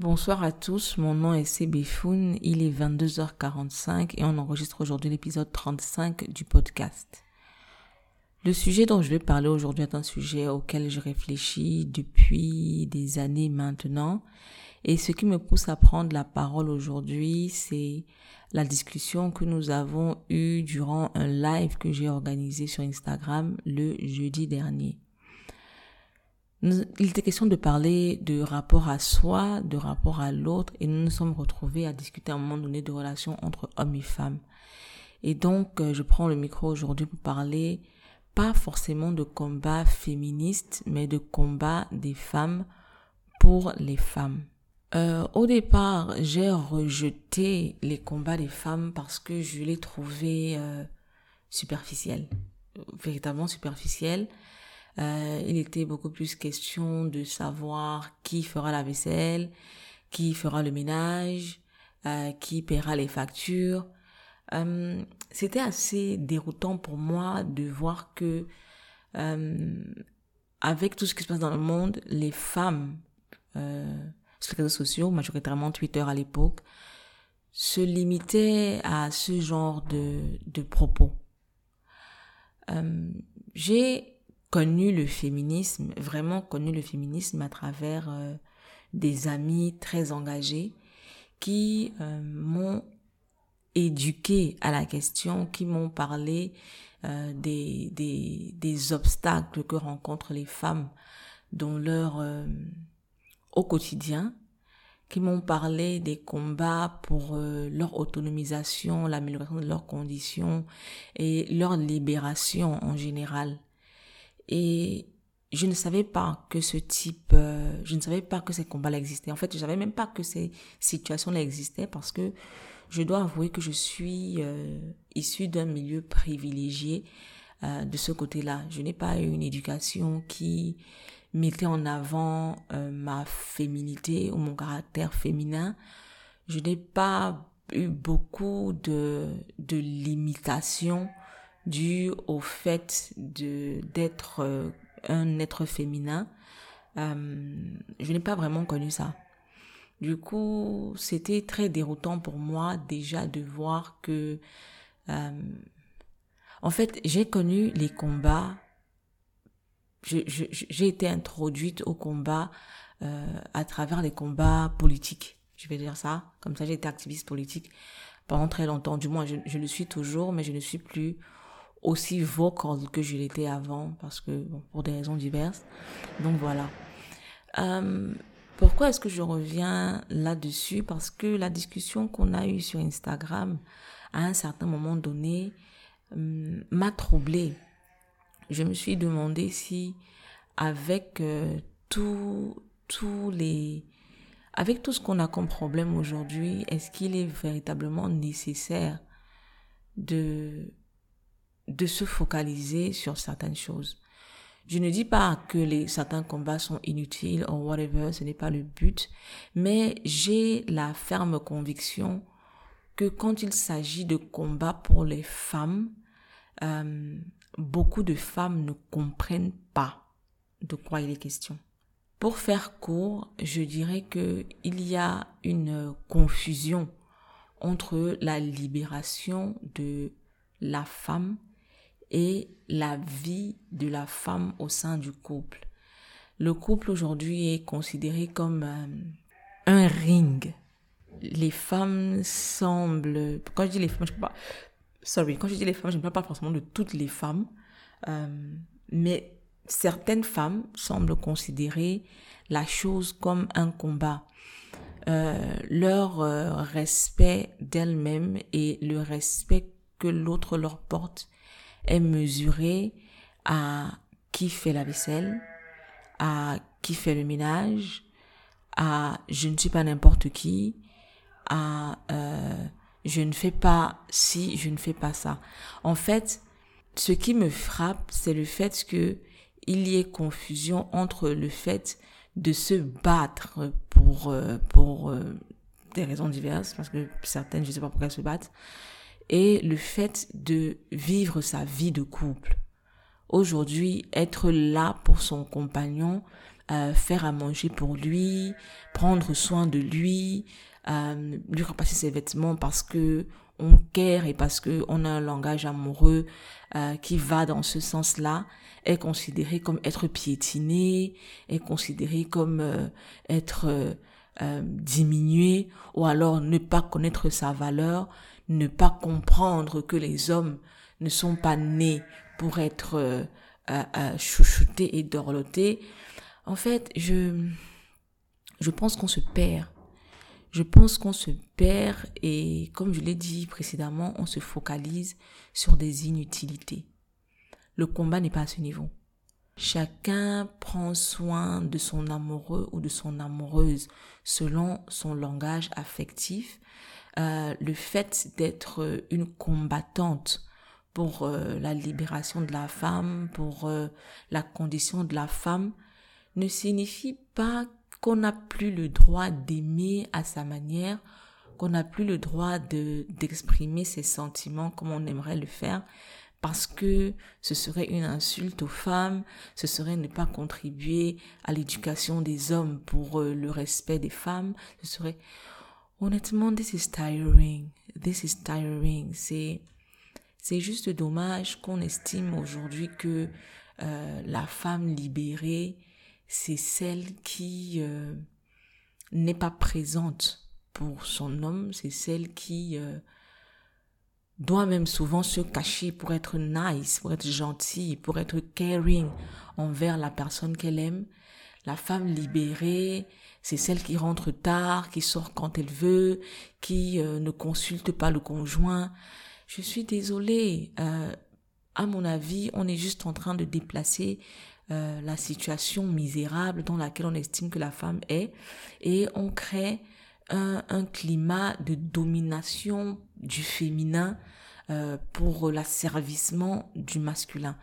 Bonsoir à tous, mon nom est Sebefoun, il est 22h45 et on enregistre aujourd'hui l'épisode 35 du podcast. Le sujet dont je vais parler aujourd'hui est un sujet auquel je réfléchis depuis des années maintenant et ce qui me pousse à prendre la parole aujourd'hui, c'est la discussion que nous avons eue durant un live que j'ai organisé sur Instagram le jeudi dernier. Il était question de parler de rapport à soi, de rapport à l'autre, et nous nous sommes retrouvés à discuter à un moment donné de relations entre hommes et femmes. Et donc, euh, je prends le micro aujourd'hui pour parler pas forcément de combat féministe, mais de combat des femmes pour les femmes. Euh, au départ, j'ai rejeté les combats des femmes parce que je les trouvais euh, superficiels, véritablement superficiels. Euh, il était beaucoup plus question de savoir qui fera la vaisselle, qui fera le ménage, euh, qui paiera les factures. Euh, c'était assez déroutant pour moi de voir que avec tout ce qui se passe dans le monde, les femmes sur les réseaux sociaux, majoritairement Twitter à l'époque, se limitaient à ce genre de, de propos. J'ai connu le féminisme, vraiment connu le féminisme à travers euh, des amis très engagés qui euh, m'ont éduqué à la question, qui m'ont parlé euh, des, des, des, obstacles que rencontrent les femmes dans leur au quotidien, qui m'ont parlé des combats pour leur autonomisation, l'amélioration de leurs conditions et leur libération en général. Et je ne savais pas que ce type, euh, je ne savais pas que ces combats-là existaient. En fait, je savais même pas que ces situations-là existaient parce que je dois avouer que je suis euh, issue d'un milieu privilégié euh, de ce côté-là. Je n'ai pas eu une éducation qui mettait en avant euh, ma féminité ou mon caractère féminin. Je n'ai pas eu beaucoup de, de limitations dû au fait de d'être euh, un être féminin. Euh, je n'ai pas vraiment connu ça. Du coup, c'était très déroutant pour moi déjà de voir que, euh, en fait, j'ai connu les combats. J'ai été introduite au combat à travers les combats politiques. Je vais dire ça. Comme ça, j'ai été activiste politique pendant très longtemps. Du moins, je, je le suis toujours, mais je ne suis plus aussi vocal que je l'étais avant parce que pour des raisons diverses. Donc voilà. Euh, pourquoi est-ce que je reviens là-dessus? Parce que la discussion qu'on a eue sur Instagram à un certain moment donné euh, m'a troublée. Je me suis demandé si avec euh, tous les avec tout ce qu'on a comme problème aujourd'hui, est-ce qu'il est véritablement nécessaire de de se focaliser sur certaines choses. Je ne dis pas que les, certains combats sont inutiles ou whatever, ce n'est pas le but, mais j'ai la ferme conviction que quand il s'agit de combats pour les femmes, euh, beaucoup de femmes ne comprennent pas de quoi il est question. Pour faire court, je dirais que il y a une confusion entre la libération de la femme et la vie de la femme au sein du couple. Le couple aujourd'hui est considéré comme euh, un ring. Les femmes semblent, quand je dis les femmes, je pas, sorry, quand je dis les femmes, je ne parle pas forcément de toutes les femmes, euh, mais certaines femmes semblent considérer la chose comme un combat. Euh, leur respect d'elles-mêmes et le respect que l'autre leur porte est mesuré à qui fait la vaisselle, à qui fait le ménage, à je ne suis pas n'importe qui, à euh, je ne fais pas si, je ne fais pas ça. En fait, ce qui me frappe, c'est le fait que il y ait confusion entre le fait de se battre pour euh, pour euh, des raisons diverses parce que certaines je sais pas pourquoi elles se battent et le fait de vivre sa vie de couple. Aujourd'hui, être là pour son compagnon euh, faire à manger pour lui, prendre soin de lui, euh, lui repasser ses vêtements parce que on care et parce que on a un langage amoureux euh, qui va dans ce sens-là, est considéré comme être piétiné, est considéré comme être diminué, ou alors ne pas connaître sa valeur, ne pas comprendre que les hommes ne sont pas nés pour être euh, chouchoutés et dorlotés. En fait, je, je pense qu'on se perd je pense qu'on se perd et, comme je l'ai dit précédemment, on se focalise sur des inutilités. Le combat n'est pas à ce niveau. Chacun prend soin de son amoureux ou de son amoureuse selon son langage affectif. Euh, le fait d'être une combattante pour euh, la libération de la femme, pour euh, la condition de la femme, ne signifie pas qu'on n'a plus le droit d'aimer à sa manière, qu'on n'a plus le droit de d'exprimer ses sentiments comme on aimerait le faire, parce que ce serait une insulte aux femmes, ce serait ne pas contribuer à l'éducation des hommes pour euh, le respect des femmes, ce serait honnêtement this is tiring, this is tiring, c'est c'est juste dommage qu'on estime aujourd'hui que euh, la femme libérée c'est celle qui euh, n'est pas présente pour son homme, c'est celle qui euh, doit même souvent se cacher pour être nice, pour être gentille, pour être caring envers la personne qu'elle aime. La femme libérée, c'est celle qui rentre tard, qui sort quand elle veut, qui euh, ne consulte pas le conjoint. Je suis désolée. à mon avis, on est juste en train de déplacer euh, la situation misérable dans laquelle on estime que la femme est et on crée un, un climat de domination du féminin euh, pour l'asservissement du masculin.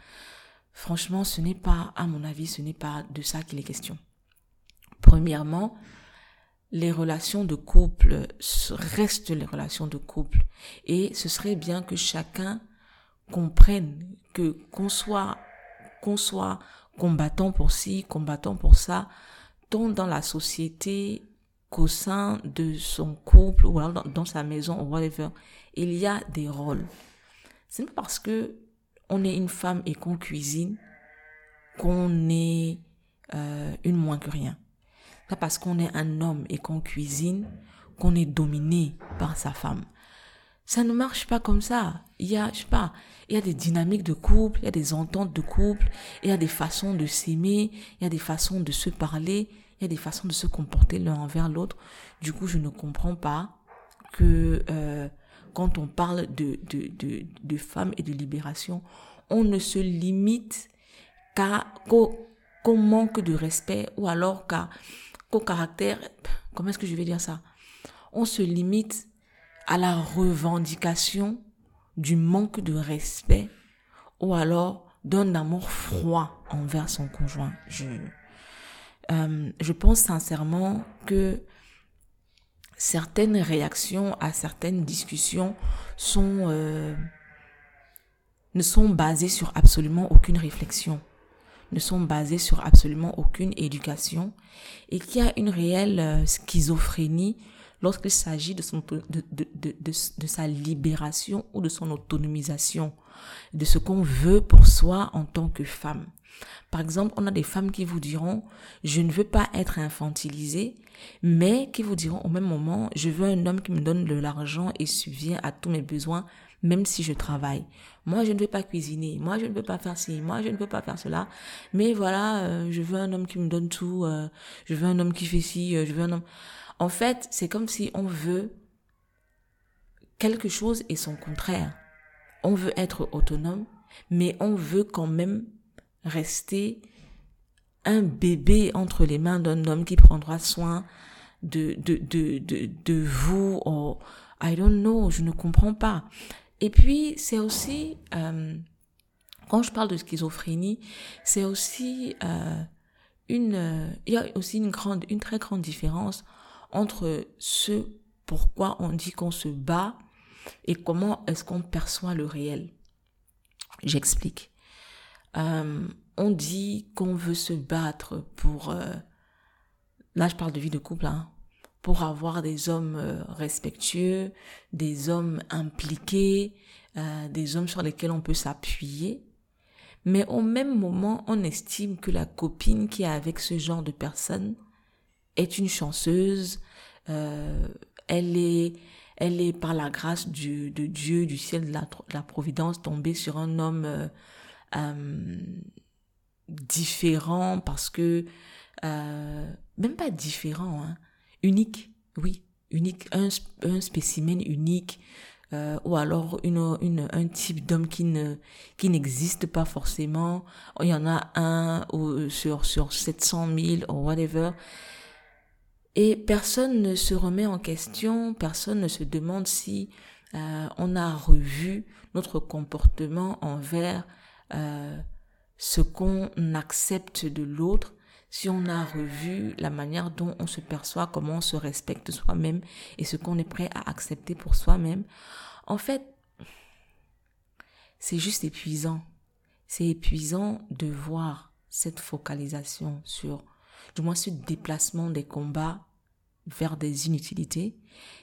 Franchement, ce n'est pas, à mon avis, ce n'est pas de ça qu'il est question. Premièrement, les relations de couple restent les relations de couple et ce serait bien que chacun comprenne que qu'on soit qu'on soit combattant pour ci, combattant pour ça, tant dans la société qu'au sein de son couple ou alors dans, sa maison ou whatever, il y a des rôles. C'est pas parce que on est une femme et qu'on cuisine qu'on est euh, une moins que rien. Parce qu'on est un homme et qu'on cuisine qu'on est dominé par sa femme. Ça ne marche pas comme ça. Il y a, je sais pas, il y a des dynamiques de couple, il y a des ententes de couple, il y a des façons de s'aimer, il y a des façons de se parler, il y a des façons de se comporter l'un envers l'autre. Du coup, je ne comprends pas que euh, quand on parle de, de, de, femmes et de libération, on ne se limite qu'à qu'au manque de respect ou alors qu'au caractère, comment est-ce que je vais dire ça? On se limite à la revendication du manque de respect ou alors d'un amour froid envers son conjoint. Je, euh, je pense sincèrement que certaines réactions à certaines discussions sont euh, ne sont basées sur absolument aucune réflexion, ne sont basées sur absolument aucune éducation et qu'il y a une réelle euh, schizophrénie lorsqu'il s'agit de, de, de, de, de, sa libération ou de son autonomisation, de ce qu'on veut pour soi en tant que femme. Par exemple, on a des femmes qui vous diront, je ne veux pas être infantilisée, mais qui vous diront au même moment, je veux un homme qui me donne de l'argent et subvient à tous mes besoins, même si je travaille. Moi, je ne veux pas cuisiner. Moi, je ne veux pas faire ci. Moi, je ne veux pas faire cela. Mais voilà, euh, je veux un homme qui me donne tout. Euh, je veux un homme qui fait ci. Euh, je veux un homme. En fait, c'est comme si on veut quelque chose et son contraire. On veut être autonome, mais on veut quand même rester un bébé entre les mains d'un homme qui prendra soin de, de, de, de, vous. Or, I don't know, je ne comprends pas. Et puis, c'est aussi, euh, quand je parle de schizophrénie, c'est aussi euh, une, il y a aussi une grande, une très grande différence entre ce pourquoi on dit qu'on se bat et comment est-ce qu'on perçoit le réel. J'explique. Euh, on dit qu'on veut se battre pour... Euh, là, je parle de vie de couple, hein, pour avoir des hommes euh, respectueux, des hommes impliqués, euh, des hommes sur lesquels on peut s'appuyer. Mais au même moment, on estime que la copine qui est avec ce genre de personne est une chanceuse, euh, elle est, elle est par la grâce du, de Dieu, du ciel, de la, la providence tombée sur un homme euh, euh, différent parce que euh, même pas différent, hein, unique, oui, unique, un, un spécimen unique, euh, ou alors une, une, un type d'homme qui ne qui n'existe pas forcément. Il y en a un ou, sur sur 700 000 ou whatever. Et personne ne se remet en question, personne ne se demande si euh, on a revu notre comportement envers euh, ce qu'on accepte de l'autre, si on a revu la manière dont on se perçoit, comment on se respecte soi-même et ce qu'on est prêt à accepter pour soi-même. En fait, c'est juste épuisant. C'est épuisant de voir cette focalisation sur du moins ce déplacement des combats vers des inutilités.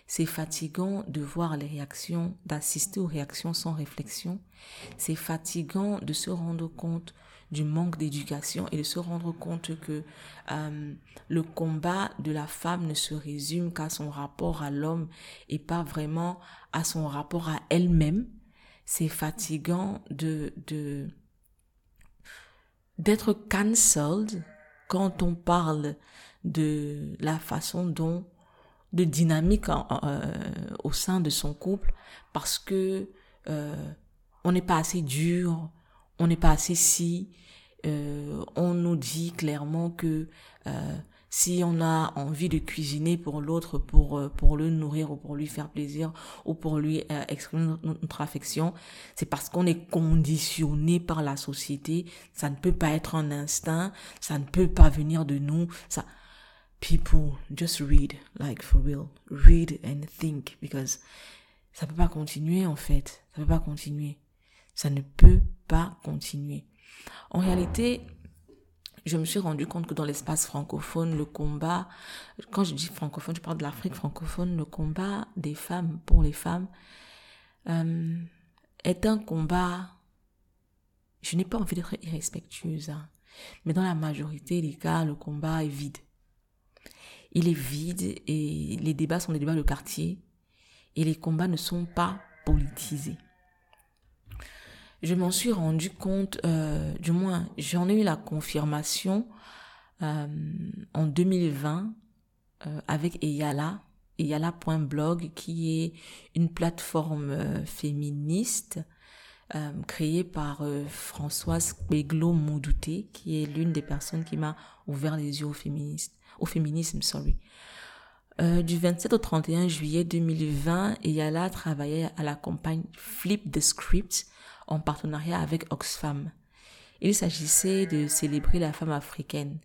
C'est fatigant de voir les réactions, d'assister aux réactions sans réflexion. C'est fatigant de se rendre compte du manque d'éducation et de se rendre compte que euh, le combat de la femme ne se résume qu'à son rapport à l'homme et pas vraiment à son rapport à elle-même. C'est fatigant de de d'être cancelled quand on parle de la façon dont de dynamique euh, au sein de son couple parce que euh, on n'est pas assez dur, on n'est pas assez si. Euh, on nous dit clairement que euh, si on a envie de cuisiner pour l'autre, pour euh, pour le nourrir ou pour lui faire plaisir ou pour lui euh, exprimer notre, affection, c'est parce qu'on est conditionné par la société. Ça ne peut pas être un instinct, ça ne peut pas venir de nous. Ça, people just read like for real, read and think because ça peut pas continuer en fait, ça peut pas continuer, ça ne peut pas continuer. En réalité, je me suis rendu compte que dans l'espace francophone, le combat, quand je dis francophone, je parle de l'Afrique francophone, le combat des femmes pour les femmes euh, est un combat, je n'ai pas envie d'être irrespectueuse, hein, mais dans la majorité des cas, le combat est vide. Il est vide et les débats sont des débats de quartier et les combats ne sont pas politisés je m'en suis rendu compte, euh, du moins j'en ai eu la confirmation euh, en 2020 euh, avec Eyala, eyala.blog qui est une plateforme euh, féministe euh, créée par Françoise Beglo Moudouté qui est l'une des personnes qui m'a ouvert les yeux au, féministe, au féminisme. Sorry. du 27 au 31 juillet 2020, Eyala travaillait à la campagne Flip the Script en partenariat avec Oxfam. Il s'agissait de célébrer la femme africaine.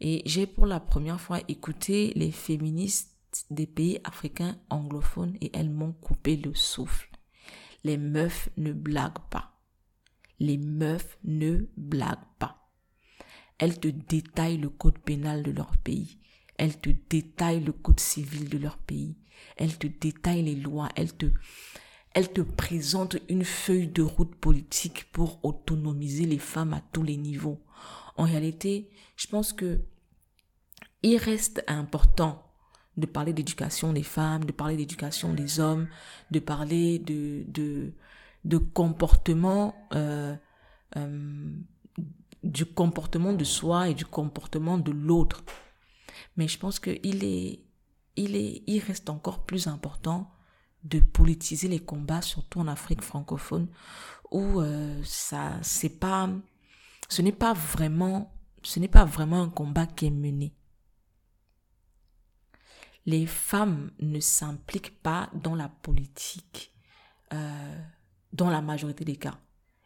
Et j'ai pour la première fois écouté les féministes des pays africains anglophones et elles m'ont coupé le souffle. Les meufs ne blaguent pas. Les meufs ne blaguent pas. Elles te détaillent le code pénal de leur pays. Elles te détaillent le code civil de leur pays. Elles te détaillent les lois. Elles te, elle te présente une feuille de route politique pour autonomiser les femmes à tous les niveaux. En réalité, je pense que il reste important de parler d'éducation des femmes, de parler d'éducation des hommes, de parler de de, comportement euh, euh, du comportement de soi et du comportement de l'autre. Mais je pense que il est il est il reste encore plus important de politiser les combats, surtout en Afrique francophone, où euh, ça, c'est pas, ce n'est pas vraiment, ce n'est pas vraiment un combat qui est mené. Les femmes ne s'impliquent pas dans la politique, euh, dans la majorité des cas.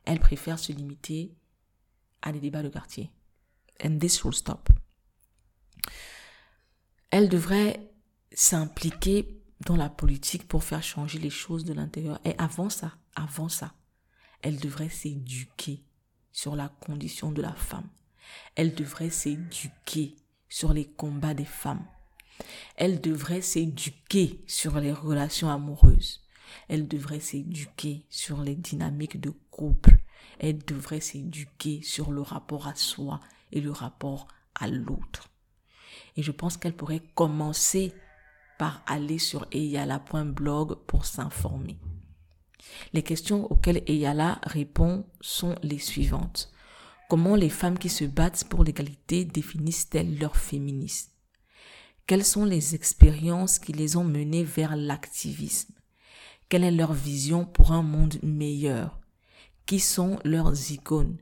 Elles préfèrent se limiter à des débats de quartier. And this will stop. Elles devraient s'impliquer dans la politique pour faire changer les choses de l'intérieur. Et avant ça, avant ça, elle devrait s'éduquer. sur la condition de la femme. Elle devrait s'éduquer sur les combats des femmes. Elle devrait s'éduquer sur les relations amoureuses. Elle devrait s'éduquer sur les dynamiques de couple. Elle devrait s'éduquer sur le rapport à soi et le rapport à l'autre. Et je pense qu'elle pourrait commencer par aller sur eyala.blog pour s'informer. Les questions auxquelles Eyala répond sont les suivantes. Comment les femmes qui se battent pour l'égalité définissent-elles leur féminisme? Quelles sont les expériences qui les ont menées vers l'activisme? Quelle est leur vision pour un monde meilleur? Qui sont leurs icônes?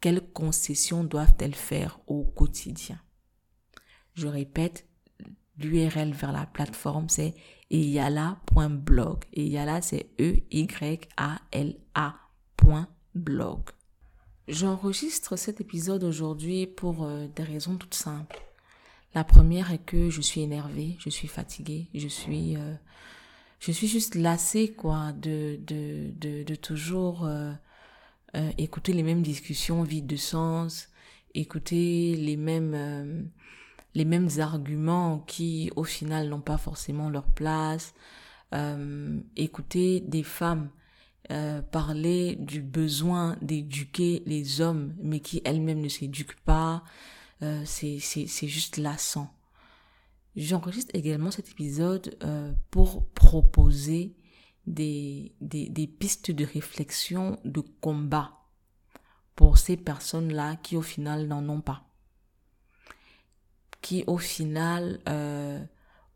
Quelles concessions doivent-elles faire au quotidien? Je répète, l'URL vers la plateforme, c'est eyala.blog. Eyala, c'est E-Y-A-L-A.blog. J'enregistre cet épisode aujourd'hui pour euh, des raisons toutes simples. La première est que je suis énervée, je suis fatiguée, je suis, euh, je suis juste lassée, quoi, de, de, de, toujours euh, écouter les mêmes discussions vides de sens, écouter les mêmes les mêmes arguments qui au final n'ont pas forcément leur place. Euh, écouter des femmes euh, parler du besoin d'éduquer les hommes, mais qui elles-mêmes ne s'éduquent pas, euh, c'est juste lassant. J'enregistre également cet épisode pour proposer des pistes de réflexion, de combat pour ces personnes-là qui au final n'en ont pas qui au final, euh,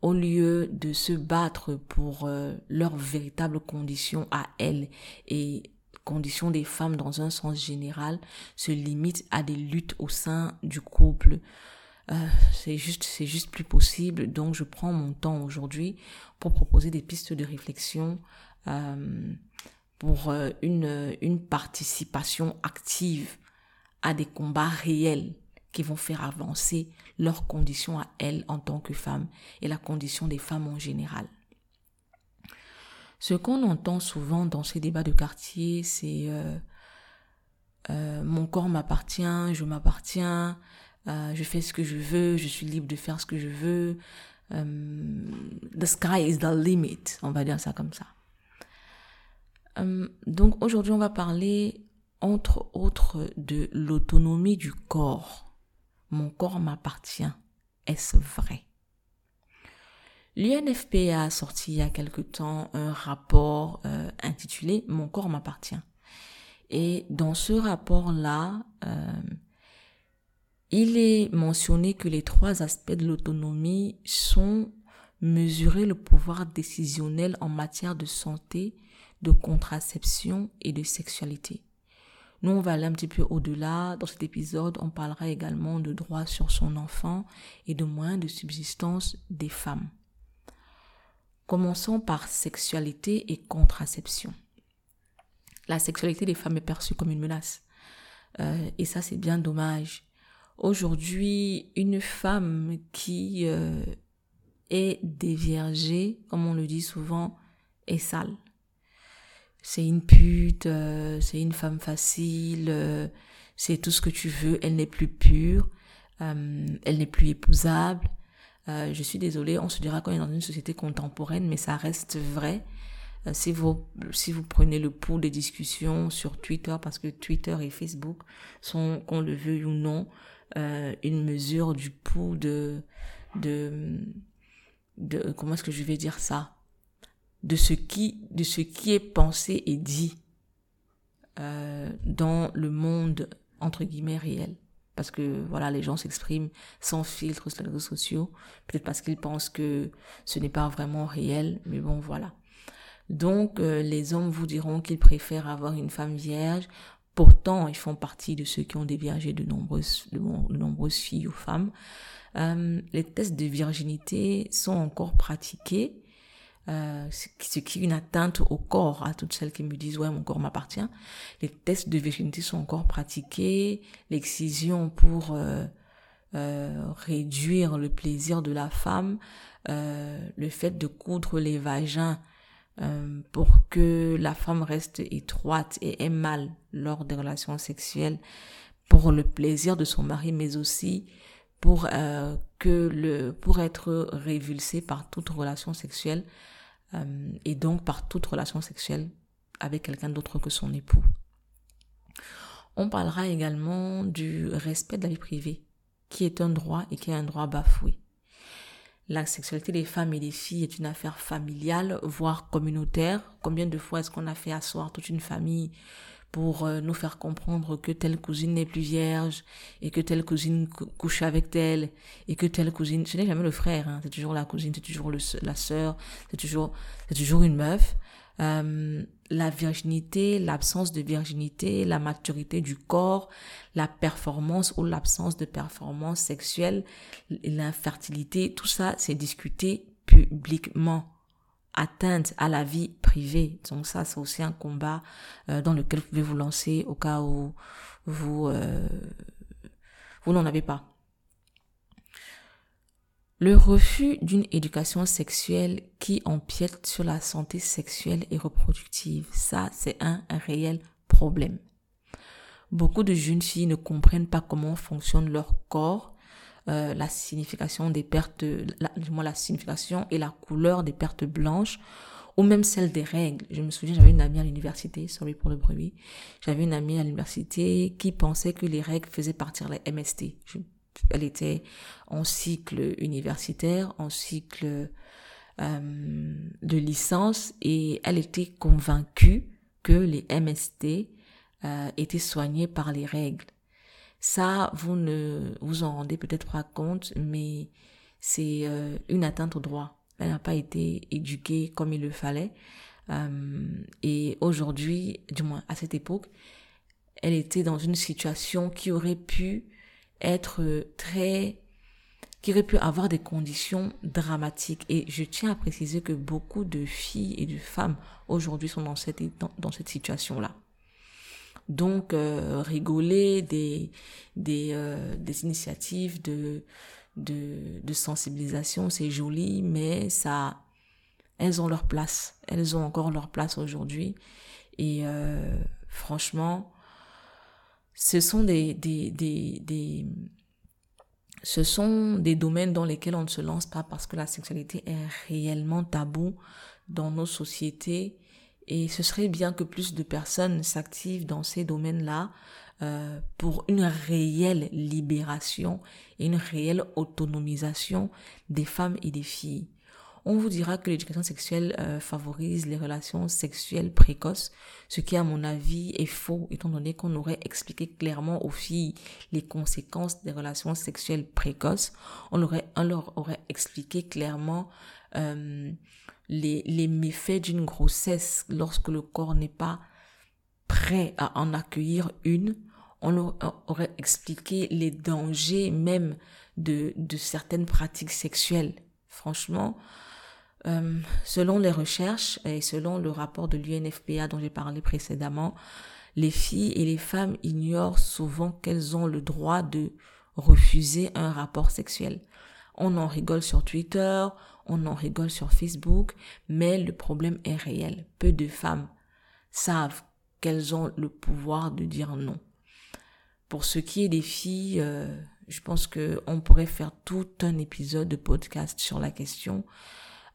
au lieu de se battre pour euh, leurs véritables conditions à elles et conditions des femmes dans un sens général, se limitent à des luttes au sein du couple. Euh, c'est juste, c'est juste plus possible. Donc, je prends mon temps aujourd'hui pour proposer des pistes de réflexion euh, pour une, une participation active à des combats réels qui vont faire avancer leurs conditions à elles en tant que femmes et la condition des femmes en général. Ce qu'on entend souvent dans ces débats de quartier, c'est euh, euh, mon corps m'appartient, je m'appartiens, euh, je fais ce que je veux, je suis libre de faire ce que je veux. the sky is the limit, on va dire ça comme ça. donc aujourd'hui, on va parler entre autres de l'autonomie du corps mon corps m'appartient. Est-ce vrai? L'UNFPA a sorti il y a quelque temps un rapport euh, intitulé Mon corps m'appartient. Et dans ce rapport-là, euh, il est mentionné que les trois aspects de l'autonomie sont mesurer le pouvoir décisionnel en matière de santé, de contraception et de sexualité. Nous, on va aller un petit peu au-delà. Dans cet épisode, on parlera également de droits sur son enfant et de moyens de subsistance des femmes. Commençons par sexualité et contraception. La sexualité des femmes est perçue comme une menace. Euh, et ça, c'est bien dommage. Aujourd'hui, une femme qui euh, est déviergée, comme on le dit souvent, est sale c'est une pute, euh, c'est une femme facile, euh, c'est tout ce que tu veux, elle n'est plus pure, euh, elle n'est plus épousable. je suis désolée, on se dira qu'on est dans une société contemporaine, mais ça reste vrai. si vous si vous prenez le pouls des discussions sur Twitter, parce que Twitter et Facebook sont, qu'on le veuille ou non, une mesure du pouls de de de comment est-ce que je vais dire ça? De ce qui, de ce qui est pensé et dit euh, dans le monde entre guillemets réel. Parce que voilà, les gens s'expriment sans filtre sur les réseaux sociaux, peut-être parce qu'ils pensent que ce n'est pas vraiment réel, mais bon voilà. Donc euh, les hommes vous diront qu'ils préfèrent avoir une femme vierge. Pourtant, ils font partie de ceux qui ont déviergé de nombreuses, de, nombreuses filles ou femmes. Euh, les tests de virginité sont encore pratiqués, euh, ce qui est une atteinte au corps à toutes celles qui me disent ouais mon corps m'appartient. Les tests de virginité sont encore pratiqués, l'excision pour euh, euh, réduire le plaisir de la femme, le fait de coudre les vagins pour que la femme reste étroite et ait mal lors des relations sexuelles pour le plaisir de son mari, mais aussi pour que le pour être révulsée par toute relation sexuelle euh, et donc par toute relation sexuelle avec quelqu'un d'autre que son époux. On parlera également du respect de la vie privée, qui est un droit et qui est un droit bafoué. La sexualité des femmes et des filles est une affaire familiale, voire communautaire. Combien de fois est-ce qu'on a fait asseoir toute une famille pour euh, nous faire comprendre que telle cousine n'est plus vierge et que telle cousine couche avec telle et que telle cousine, ce n'est jamais le frère, hein, c'est toujours la cousine, c'est toujours le, la sœur, c'est toujours, c'est toujours une meuf. Euh, la virginité, l'absence de virginité, la maturité du corps, la performance ou l'absence de performance sexuelle, l'infertilité, tout ça, c'est discuté publiquement atteinte à la vie privée. Donc ça, c'est aussi un combat euh, dans lequel vous pouvez vous lancer au cas où vous, euh, vous n'en avez pas. Le refus d'une éducation sexuelle qui empiète sur la santé sexuelle et reproductive, ça c'est un, réel problème. Beaucoup de jeunes filles ne comprennent pas comment fonctionne leur corps, euh, la signification des pertes, la, la signification et la couleur des pertes blanches ou même celle des règles. Je me souviens, j'avais une amie à l'université, sorry pour le bruit, j'avais une amie à l'université qui pensait que les règles faisaient partir les MST. Elle était en cycle universitaire, en cycle euh, de licence, et elle était convaincue que les MST euh, étaient soignés par les règles. Ça, vous ne vous en rendez peut-être pas compte, mais c'est euh, une atteinte au droit. Elle n'a pas été éduquée comme il le fallait. et aujourd'hui, du moins à cette époque, elle était dans une situation qui aurait pu être très qui aurait pu avoir des conditions dramatiques. Et je tiens à préciser que beaucoup de filles et de femmes aujourd'hui sont dans cette, dans, cette situation-là. Donc, euh, rigoler des, des, euh, des initiatives de, de, de sensibilisation, c'est joli, mais ça, elles ont leur place. Elles ont encore leur place aujourd'hui. Et euh, franchement, ce sont des, des, des, des, ce sont des domaines dans lesquels on ne se lance pas parce que la sexualité est réellement tabou dans nos sociétés et ce serait bien que plus de personnes s'activent dans ces domaines-là euh, pour une réelle libération et une réelle autonomisation des femmes et des filles on vous dira que l'éducation sexuelle euh, favorise les relations sexuelles précoces, ce qui à mon avis est faux, étant donné qu'on aurait expliqué clairement aux filles les conséquences des relations sexuelles précoces. On, aurait, on leur aurait expliqué clairement euh, les, méfaits d'une grossesse lorsque le corps n'est pas prêt à en accueillir une. On leur aurait expliqué les dangers même de, de certaines pratiques sexuelles. Franchement, euh, selon les recherches et selon le rapport de l'UNFPA dont j'ai parlé précédemment, les filles et les femmes ignorent souvent qu'elles ont le droit de refuser un rapport sexuel. On en rigole sur Twitter, on en rigole sur Facebook, mais le problème est réel. Peu de femmes savent qu'elles ont le pouvoir de dire non. Pour ce qui est des filles, euh, je pense que on pourrait faire tout un épisode de podcast sur la question.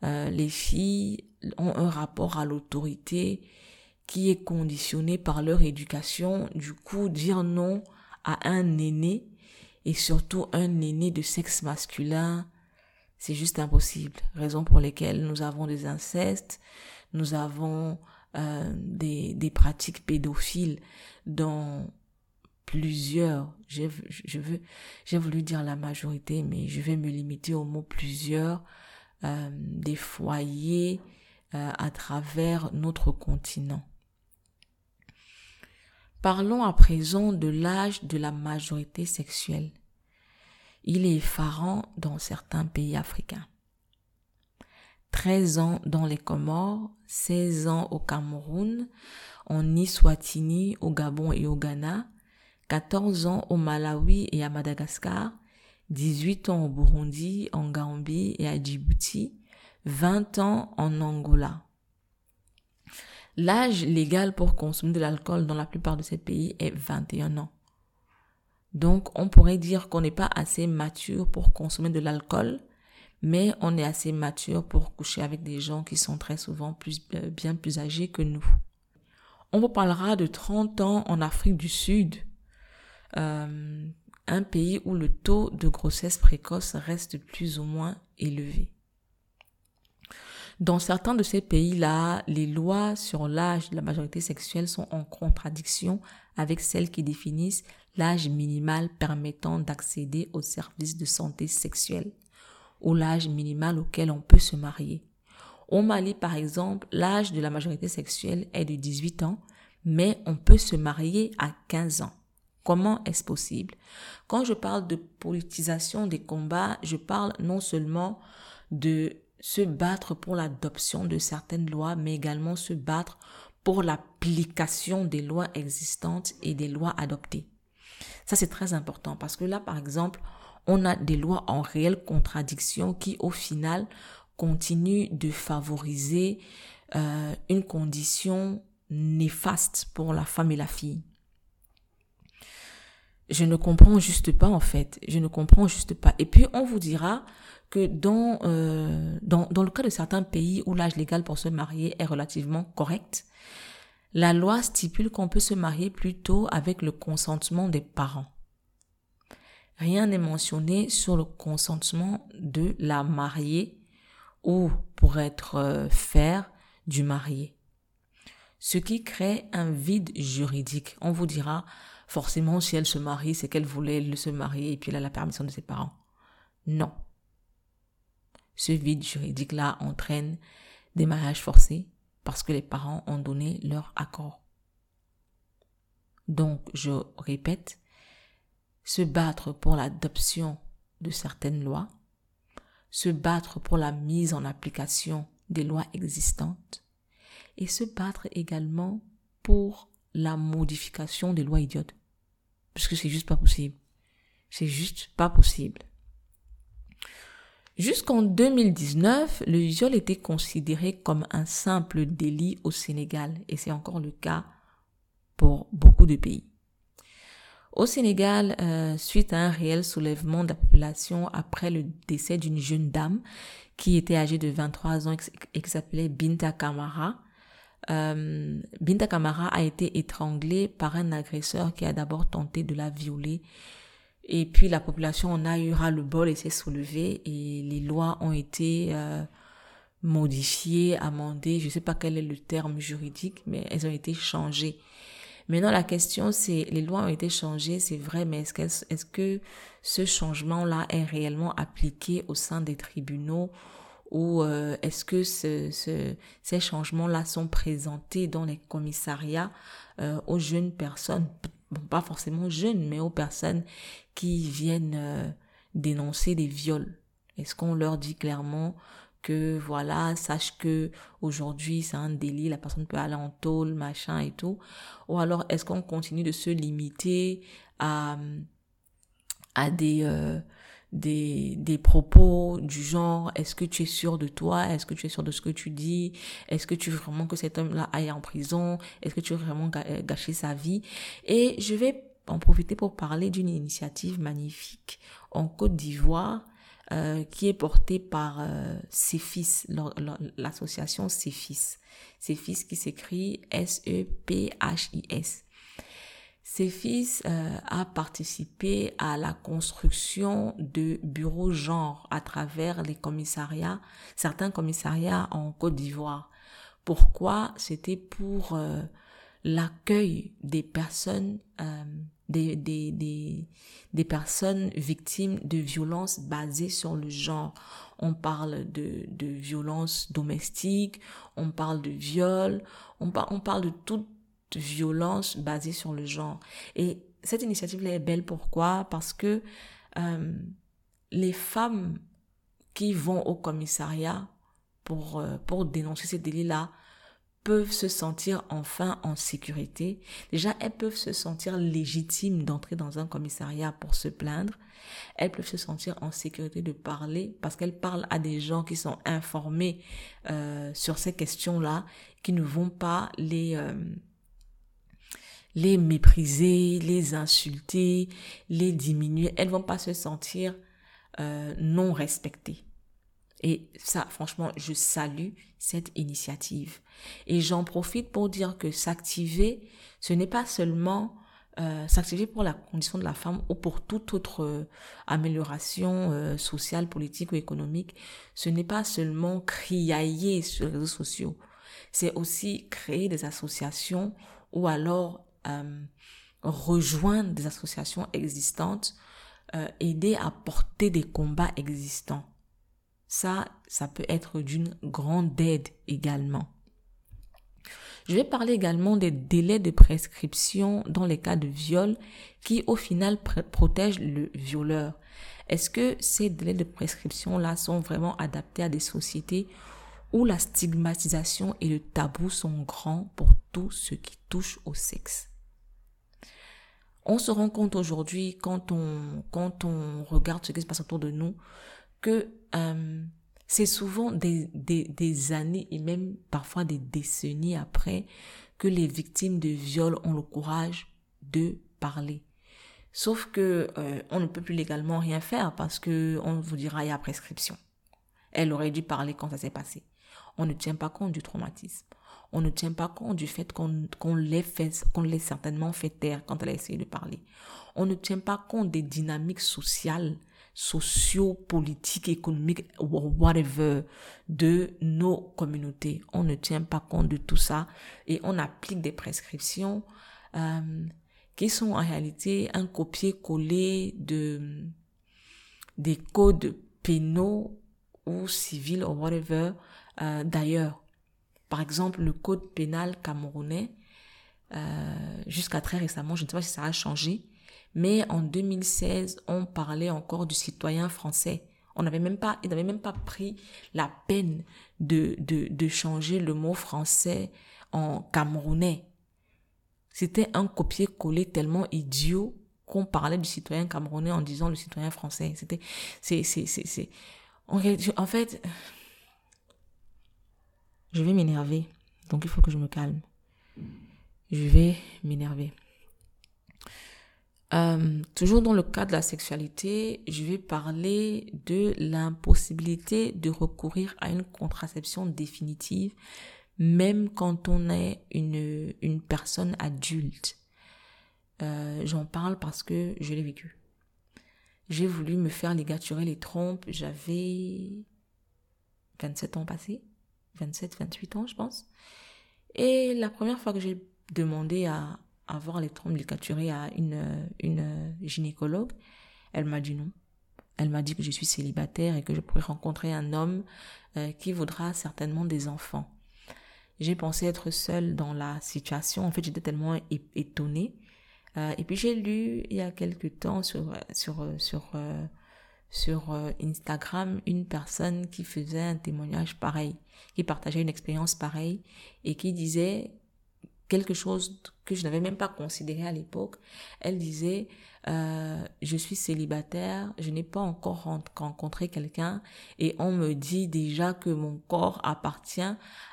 Euh, les filles ont un rapport à l'autorité qui est conditionné par leur éducation. Du coup, dire non à un aîné et surtout un aîné de sexe masculin, c'est juste impossible. Raison pour lesquelles nous avons des incestes, nous avons euh, des, pratiques pédophiles dans plusieurs, je, je veux, j'ai voulu dire la majorité, mais je vais me limiter au mot plusieurs euh, des foyers euh, à travers notre continent. Parlons à présent de l'âge de la majorité sexuelle. Il est effarant dans certains pays africains. 13 ans dans les Comores, 16 ans au Cameroun, en Iswatini, au Gabon et au Ghana, 14 ans au Malawi et à Madagascar, 18 ans au Burundi, en Gambie et à Djibouti, 20 ans en Angola. L'âge légal pour consommer de l'alcool dans la plupart de ces pays est 21 ans. Donc, on pourrait dire qu'on n'est pas assez mature pour consommer de l'alcool, mais on est assez mature pour coucher avec des gens qui sont très souvent plus, euh, bien plus âgés que nous. On vous parlera de 30 ans en Afrique du Sud, euh, un pays où le taux de grossesse précoce reste plus ou moins élevé. Dans certains de ces pays-là, les lois sur l'âge de la majorité sexuelle sont en contradiction avec celles qui définissent l'âge minimal permettant d'accéder aux services de santé sexuelle ou l'âge minimal auquel on peut se marier. Au Mali, par exemple, l'âge de la majorité sexuelle est de 18 ans, mais on peut se marier à 15 ans. Comment est-ce possible? Quand je parle de politisation des combats, je parle non seulement de se battre pour l'adoption de certaines lois, mais également se battre pour l'application des lois existantes et des lois adoptées. Ça, c'est très important parce que là, par exemple, on a des lois en réelle contradiction qui, au final, continuent de favoriser euh, une condition néfaste pour la femme et la fille. Je ne comprends juste pas en fait. Je ne comprends juste pas. Et puis on vous dira que dans, euh, dans, dans le cas de certains pays où l'âge légal pour se marier est relativement correct, la loi stipule qu'on peut se marier plutôt avec le consentement des parents. Rien n'est mentionné sur le consentement de la mariée ou pour être euh, faire du marié. Ce qui crée un vide juridique. On vous dira, forcément, si elle se marie, c'est qu'elle voulait se marier et puis elle a la permission de ses parents. Non. Ce vide juridique-là entraîne des mariages forcés parce que les parents ont donné leur accord. Donc, je répète, se battre pour l'adoption de certaines lois, se battre pour la mise en application des lois existantes et se battre également pour la modification des lois idiotes. Parce que c'est juste pas possible. C'est juste pas possible. Jusqu'en 2019, le viol était considéré comme un simple délit au Sénégal et c'est encore le cas pour beaucoup de pays. Au Sénégal, euh, suite à un réel soulèvement de la population après le décès d'une jeune dame qui était âgée de 23 ans et qui s'appelait Binta Kamara, euh, Binta Kamara a été étranglée par un agresseur qui a d'abord tenté de la violer. Et puis la population en a eu ras le bol et s'est soulevée et les lois ont été euh, modifiées, amendées. Je ne sais pas quel est le terme juridique, mais elles ont été changées. Maintenant, la question, c'est, les lois ont été changées, c'est vrai, mais est-ce que, est-ce que ce changement-là est réellement appliqué au sein des tribunaux ou euh, est-ce que ce, ce, ces changements-là sont présentés dans les commissariats euh, aux jeunes personnes, pas forcément jeunes, mais aux personnes qui viennent euh, dénoncer des viols. Est-ce qu'on leur dit clairement que voilà, sache que aujourd'hui c'est un délit, la personne peut aller en tôle, machin et tout. Ou alors est-ce qu'on continue de se limiter à à des des, des propos du genre est-ce que tu es sûr de toi? Est-ce que tu es sûr de ce que tu dis? Est-ce que tu veux vraiment que cet homme-là aille en prison? Est-ce que tu veux vraiment euh, gâcher sa vie? Et je vais en profiter pour parler d'une initiative magnifique en Côte d'Ivoire euh, qui est portée par euh, CEFIS, l'association CEFIS. CEFIS qui s'écrit S-E-P-H-I-S. Ses euh, a participé à la construction de bureaux genre à travers les commissariats, certains commissariats en Côte d'Ivoire. Pourquoi? C'était pour euh, l'accueil des personnes, euh, des, des, des, des, personnes victimes de violences basées sur le genre. On parle de, de violences domestiques, on parle de viol, on, on parle de tout violence basée sur le genre. Et cette initiative-là est belle pourquoi? Parce que euh, les femmes qui vont au commissariat pour, euh, pour dénoncer ces délits-là peuvent se sentir enfin en sécurité. Déjà, elles peuvent se sentir légitimes d'entrer dans un commissariat pour se plaindre. Elles peuvent se sentir en sécurité de parler parce qu'elles parlent à des gens qui sont informés euh, sur ces questions-là, qui ne vont pas les... Euh, les mépriser, les insulter, les diminuer. Elles vont pas se sentir euh, non respectées. Et ça, franchement, je salue cette initiative. Et j'en profite pour dire que s'activer, ce n'est pas seulement euh, s'activer pour la condition de la femme ou pour toute autre euh, amélioration euh, sociale, politique ou économique. Ce n'est pas seulement criailler sur les réseaux sociaux. C'est aussi créer des associations ou alors rejoindre des associations existantes, aider à porter des combats existants. Ça, ça peut être d'une grande aide également. Je vais parler également des délais de prescription dans les cas de viol qui au final protègent le violeur. Est-ce que ces délais de prescription-là sont vraiment adaptés à des sociétés où la stigmatisation et le tabou sont grands pour tout ce qui touche au sexe? On se rend compte aujourd'hui quand on, quand on regarde ce qui se passe autour de nous que euh, c'est souvent des, années et même parfois des décennies après que les victimes de viol ont le courage de parler. Sauf que euh, on ne peut plus légalement rien faire parce que on vous dira il y a prescription. Elle aurait dû parler quand ça s'est passé. On ne tient pas compte du traumatisme. On ne tient pas compte du fait qu'on qu'on l'ait certainement fait taire quand elle a essayé de parler. On ne tient pas compte des dynamiques sociales sociaux, politiques, économiques, whatever, de nos communautés. On ne tient pas compte de tout ça et on applique des prescriptions euh, qui sont en réalité un copier-coller de des codes pénaux ou civils ou whatever euh, d'ailleurs. Par exemple, le code pénal camerounais, euh, jusqu'à très récemment, je ne sais pas si ça a changé, mais en 2016, on parlait encore du citoyen français. On n'avait même pas, il n'avait même pas pris la peine de, de, de changer le mot français en camerounais. C'était un copier-coller tellement idiot qu'on parlait du citoyen camerounais en disant le citoyen français. C'était, c'est, c'est, c'est, c'est, en fait, je vais m'énerver. Donc il faut que je me calme. Je vais m'énerver. Euh, toujours dans le cas de la sexualité, je vais parler de l'impossibilité de recourir à une contraception définitive, même quand on est une, une personne adulte. Euh, J'en parle parce que je l'ai vécu. J'ai voulu me faire ligaturer les trompes, j'avais 27 ans passés, 27, 28 ans je pense. Et la première fois que j'ai demandé à, avoir les trompes ligaturées à une, une gynécologue, elle m'a dit non. Elle m'a dit que je suis célibataire et que je pourrais rencontrer un homme euh, qui voudra certainement des enfants. J'ai pensé être seule dans la situation. En fait, j'étais tellement étonnée. Euh, et puis j'ai lu il y a quelque temps sur sur sur euh, sur Instagram une personne qui faisait un témoignage pareil, qui partageait une expérience pareille et qui disait quelque chose que je n'avais même pas considéré à l'époque. Elle disait, euh, je suis célibataire, je n'ai pas encore rencontré quelqu'un et on me dit déjà que mon corps appartient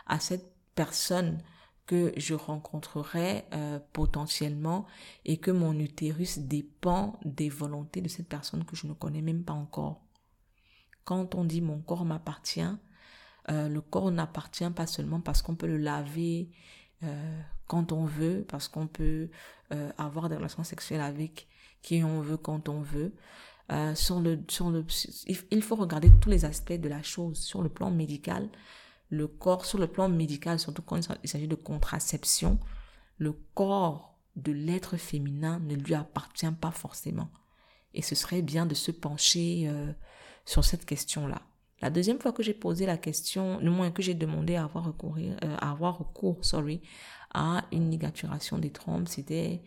à cette personne que je rencontrerai euh, potentiellement et que mon utérus dépend des volontés de cette personne que je ne connais même pas encore. Quand on dit mon corps m'appartient, euh, le corps n'appartient pas seulement parce qu'on peut le laver euh, quand on veut, parce qu'on peut euh, avoir des relations sexuelles avec qui on veut quand on veut. Euh, sur le, sur le, il faut regarder tous les aspects de la chose sur le plan médical, le corps, sur le plan médical, surtout quand il s'agit de contraception, le corps de l'être féminin ne lui appartient pas forcément. Et ce serait bien de se pencher euh, sur cette question-là. La deuxième fois que j'ai posé la question, le moins que j'ai demandé à avoir, recours, à avoir recours sorry, à une ligaturation des trompes, c'était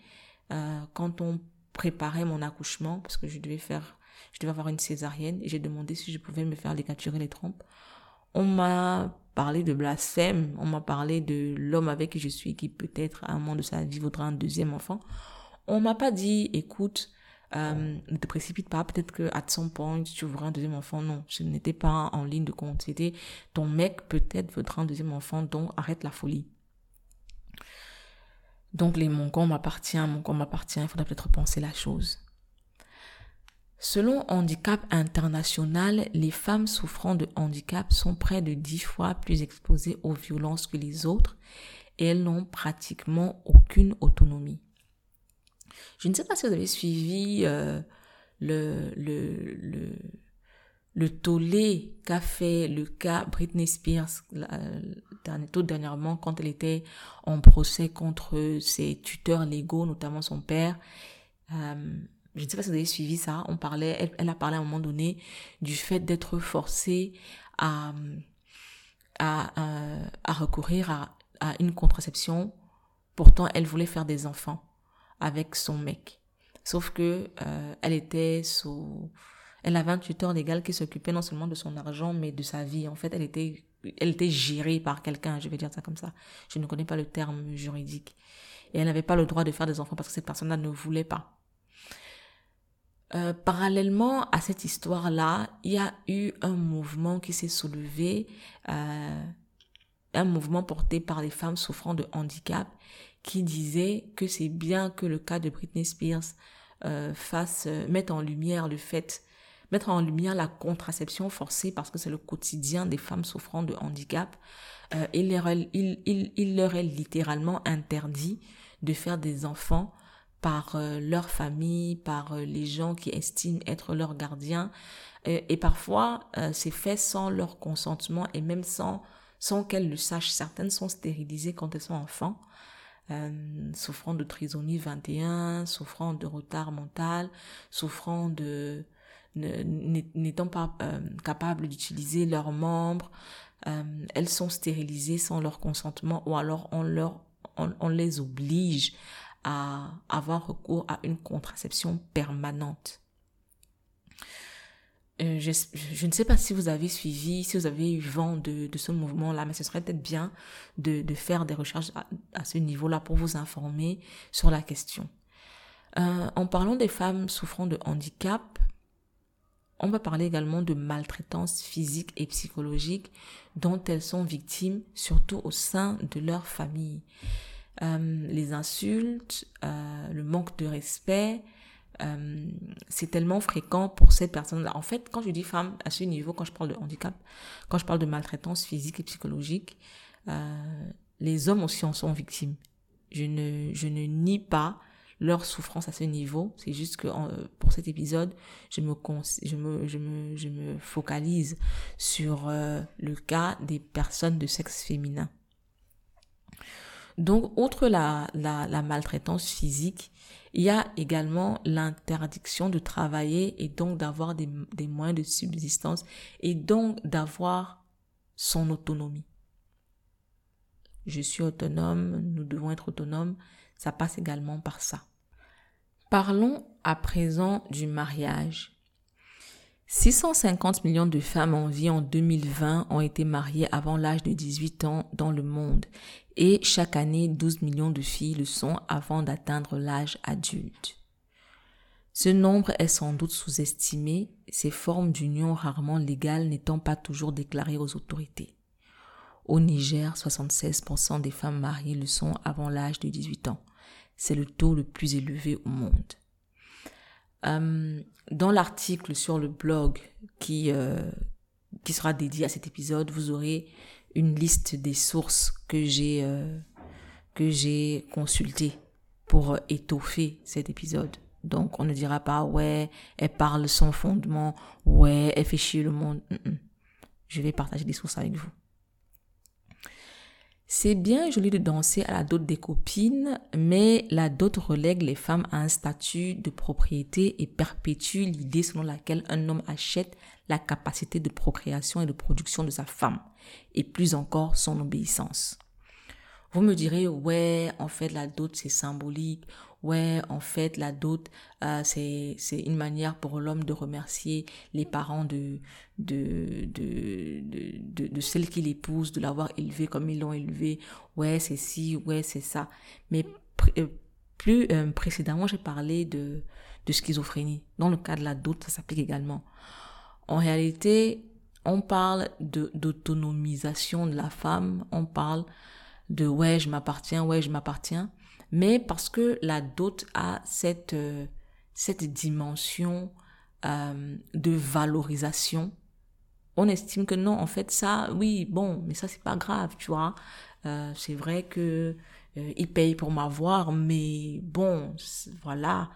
euh, quand on préparait mon accouchement, parce que je devais faire, je devais avoir une césarienne, et j'ai demandé si je pouvais me faire ligaturer les trompes. On m'a parlé de blasphème, on m'a parlé de l'homme avec qui je suis, qui peut-être à un moment de sa vie voudra un deuxième enfant. On m'a pas dit, écoute, euh, ne te précipite pas, peut-être que à son point tu voudras un deuxième enfant. Non, ce n'était pas en ligne de compte. C'était ton mec peut-être voudra un deuxième enfant, donc arrête la folie. Donc les mon corps m'appartient, mon corps m'appartient, il faudrait peut-être penser la chose. Selon Handicap International, les femmes souffrant de handicap sont près de dix fois plus exposées aux violences que les autres et elles n'ont pratiquement aucune autonomie. Je ne sais pas si vous avez suivi euh, le, le, le, le tollé qu'a fait le cas Britney Spears tout dernièrement quand elle était en procès contre ses tuteurs légaux, notamment son père. Euh, je ne sais pas si vous avez suivi ça, on parlait, elle, a parlé à un moment donné du fait d'être forcée à, à, à, recourir à, à une contraception. Pourtant, elle voulait faire des enfants avec son mec. Sauf que euh, elle était sous, elle avait un tuteur légal qui s'occupait non seulement de son argent mais de sa vie. En fait, elle était, elle était gérée par quelqu'un. Je vais dire ça comme ça. Je ne connais pas le terme juridique. Et elle n'avait pas le droit de faire des enfants parce que cette personne-là ne voulait pas. Euh, parallèlement à cette histoire-là, il y a eu un mouvement qui s'est soulevé, euh, un mouvement porté par les femmes souffrant de handicap, qui disait que c'est bien que le cas de Britney Spears euh, fasse mettre en lumière le fait, mettre en lumière la contraception forcée parce que c'est le quotidien des femmes souffrant de handicap. il, leur il, il, leur est littéralement interdit de faire des enfants par euh, leur famille, par euh, les gens qui estiment être leurs gardiens. et parfois, euh, c'est fait sans leur consentement et même sans, sans qu'elles le sachent. Certaines sont stérilisées quand elles sont enfants. souffrant de trisomie 21, souffrant de retard mental, souffrant de n'étant pas capables d'utiliser leurs membres, elles sont stérilisées sans leur consentement ou alors on leur on, les oblige à avoir recours à une contraception permanente. Euh, je, ne sais pas si vous avez suivi, si vous avez eu vent de, ce mouvement-là, mais ce serait peut-être bien de, faire des recherches à, à ce niveau-là pour vous informer sur la question. Euh, en parlant des femmes souffrant de handicap, on va parler également de maltraitance physique et psychologique dont elles sont victimes, surtout au sein de leur famille. Euh, les insultes, euh, le manque de respect, euh, c'est tellement fréquent pour cette personne-là. En fait, quand je dis femme à ce niveau, quand je parle de handicap, quand je parle de maltraitance physique et psychologique, les hommes aussi en sont victimes. Je ne, je ne nie pas leur souffrance à ce niveau. C'est juste que pour cet épisode, je me, je me, je me, focalise sur le cas des personnes de sexe féminin. Donc, outre la, la, la maltraitance physique, il y a également l'interdiction de travailler et donc d'avoir des, des moyens de subsistance et donc d'avoir son autonomie. Je suis autonome, nous devons être autonomes, ça passe également par ça. Parlons à présent du mariage. 650 millions de femmes en vie en 2020 ont été mariées avant l'âge de 18 ans dans le monde et chaque année 12 millions de filles le sont avant d'atteindre l'âge adulte. Ce nombre est sans doute sous-estimé, ces formes d'union rarement légales n'étant pas toujours déclarées aux autorités. Au Niger, 76% des femmes mariées le sont avant l'âge de 18 ans. C'est le taux le plus élevé au monde. Euh, dans l'article sur le blog qui, euh, qui sera dédié à cet épisode, vous aurez une liste des sources que j'ai euh, que j'ai consultées pour étoffer cet épisode. Donc on ne dira pas ouais, elle parle sans fondement, ouais, elle fait chier le monde. Je vais partager des sources avec vous. C'est bien joli de danser à la dot des copines, mais la dot relègue les femmes à un statut de propriété et perpétue l'idée selon laquelle un homme achète la capacité de procréation et de production de sa femme, et plus encore son obéissance. Vous me direz, ouais, en fait, la dot, c'est symbolique. Ouais, en fait, la dot, euh, c'est c'est une manière pour l'homme de remercier les parents de de de de, de, celle qu'il épouse, de l'avoir élevé comme ils l'ont élevé. Ouais, c'est si, ouais, c'est ça. Mais euh, plus euh, précédemment, j'ai parlé de de schizophrénie. Dans le cas de la dot, ça s'applique également. En réalité, on parle de d'autonomisation de la femme, on parle de ouais, je m'appartiens, ouais, je m'appartiens, mais parce que la dot a cette euh, cette dimension euh, de valorisation, on estime que non, en fait ça, oui, bon, mais ça c'est pas grave, tu vois. Euh, c'est vrai que euh, il paye pour m'avoir, mais bon, voilà,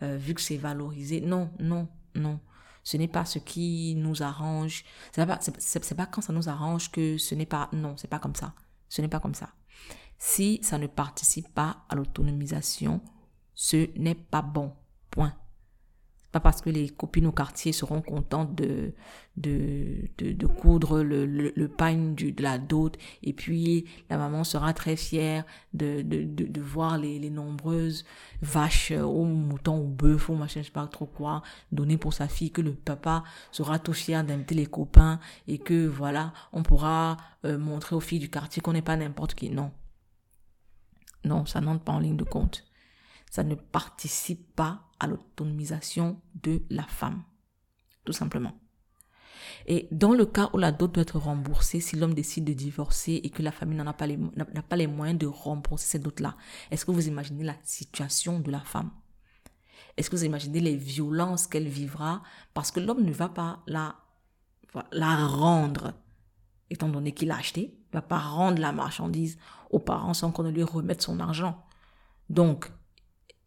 vu que c'est valorisé, non, non, non. Ce n'est pas ce qui nous arrange. C'est pas, c'est, pas quand ça nous arrange que ce n'est pas, non, c'est pas comme ça. Ce n'est pas comme ça. Si ça ne participe pas à l'autonomisation, ce n'est pas bon. Point parce que les copines au quartier seront contentes de, de, de, coudre le, le, de la dot. Et puis, la maman sera très fière de, de, de, voir les, les nombreuses vaches ou moutons ou bœufs ou machin, je sais pas trop quoi, données pour sa fille, que le papa sera tout fier d'inviter les copains et que, voilà, on pourra euh, montrer aux filles du quartier qu'on n'est pas n'importe qui. Non. Non, ça n'entre pas en ligne de compte ça ne participe pas à l'autonomisation de la femme. Tout simplement. Et dans le cas où la dot doit être remboursée, si l'homme décide de divorcer et que la famille n'a pas les moyens de rembourser cette dot-là, est-ce que vous imaginez la situation de la femme? Est-ce que vous imaginez les violences qu'elle vivra? Parce que l'homme ne va pas la, la rendre, étant donné qu'il a acheté, va pas rendre la marchandise aux parents sans qu'on ne lui remette son argent. Donc,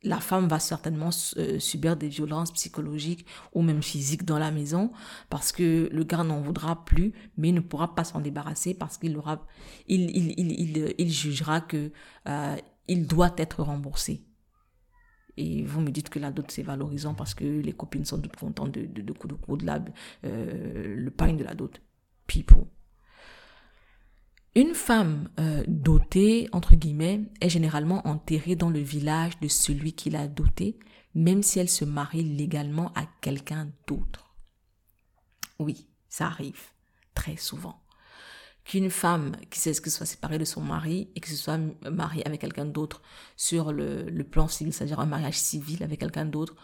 la femme va certainement euh, subir des violences psychologiques ou même physiques dans la maison parce que le gars n'en voudra plus, mais il ne pourra pas s'en débarrasser parce qu'il aura, il, il, il, il, jugera que euh, il doit être remboursé. Et vous me dites que la dot c'est valorisant parce que les copines sont toutes contentes de, de, de, de, de la, euh, le pain de la dot. People. Une femme euh, dotée, entre guillemets, est généralement enterrée dans le village de celui qui l'a dotée, même si elle se marie légalement à quelqu'un d'autre. Oui, ça arrive très souvent. Qu'une femme qui sait ce que soit séparée de son mari et que ce soit mariée avec quelqu'un d'autre sur le, plan civil, c'est-à-dire un mariage civil avec quelqu'un d'autre,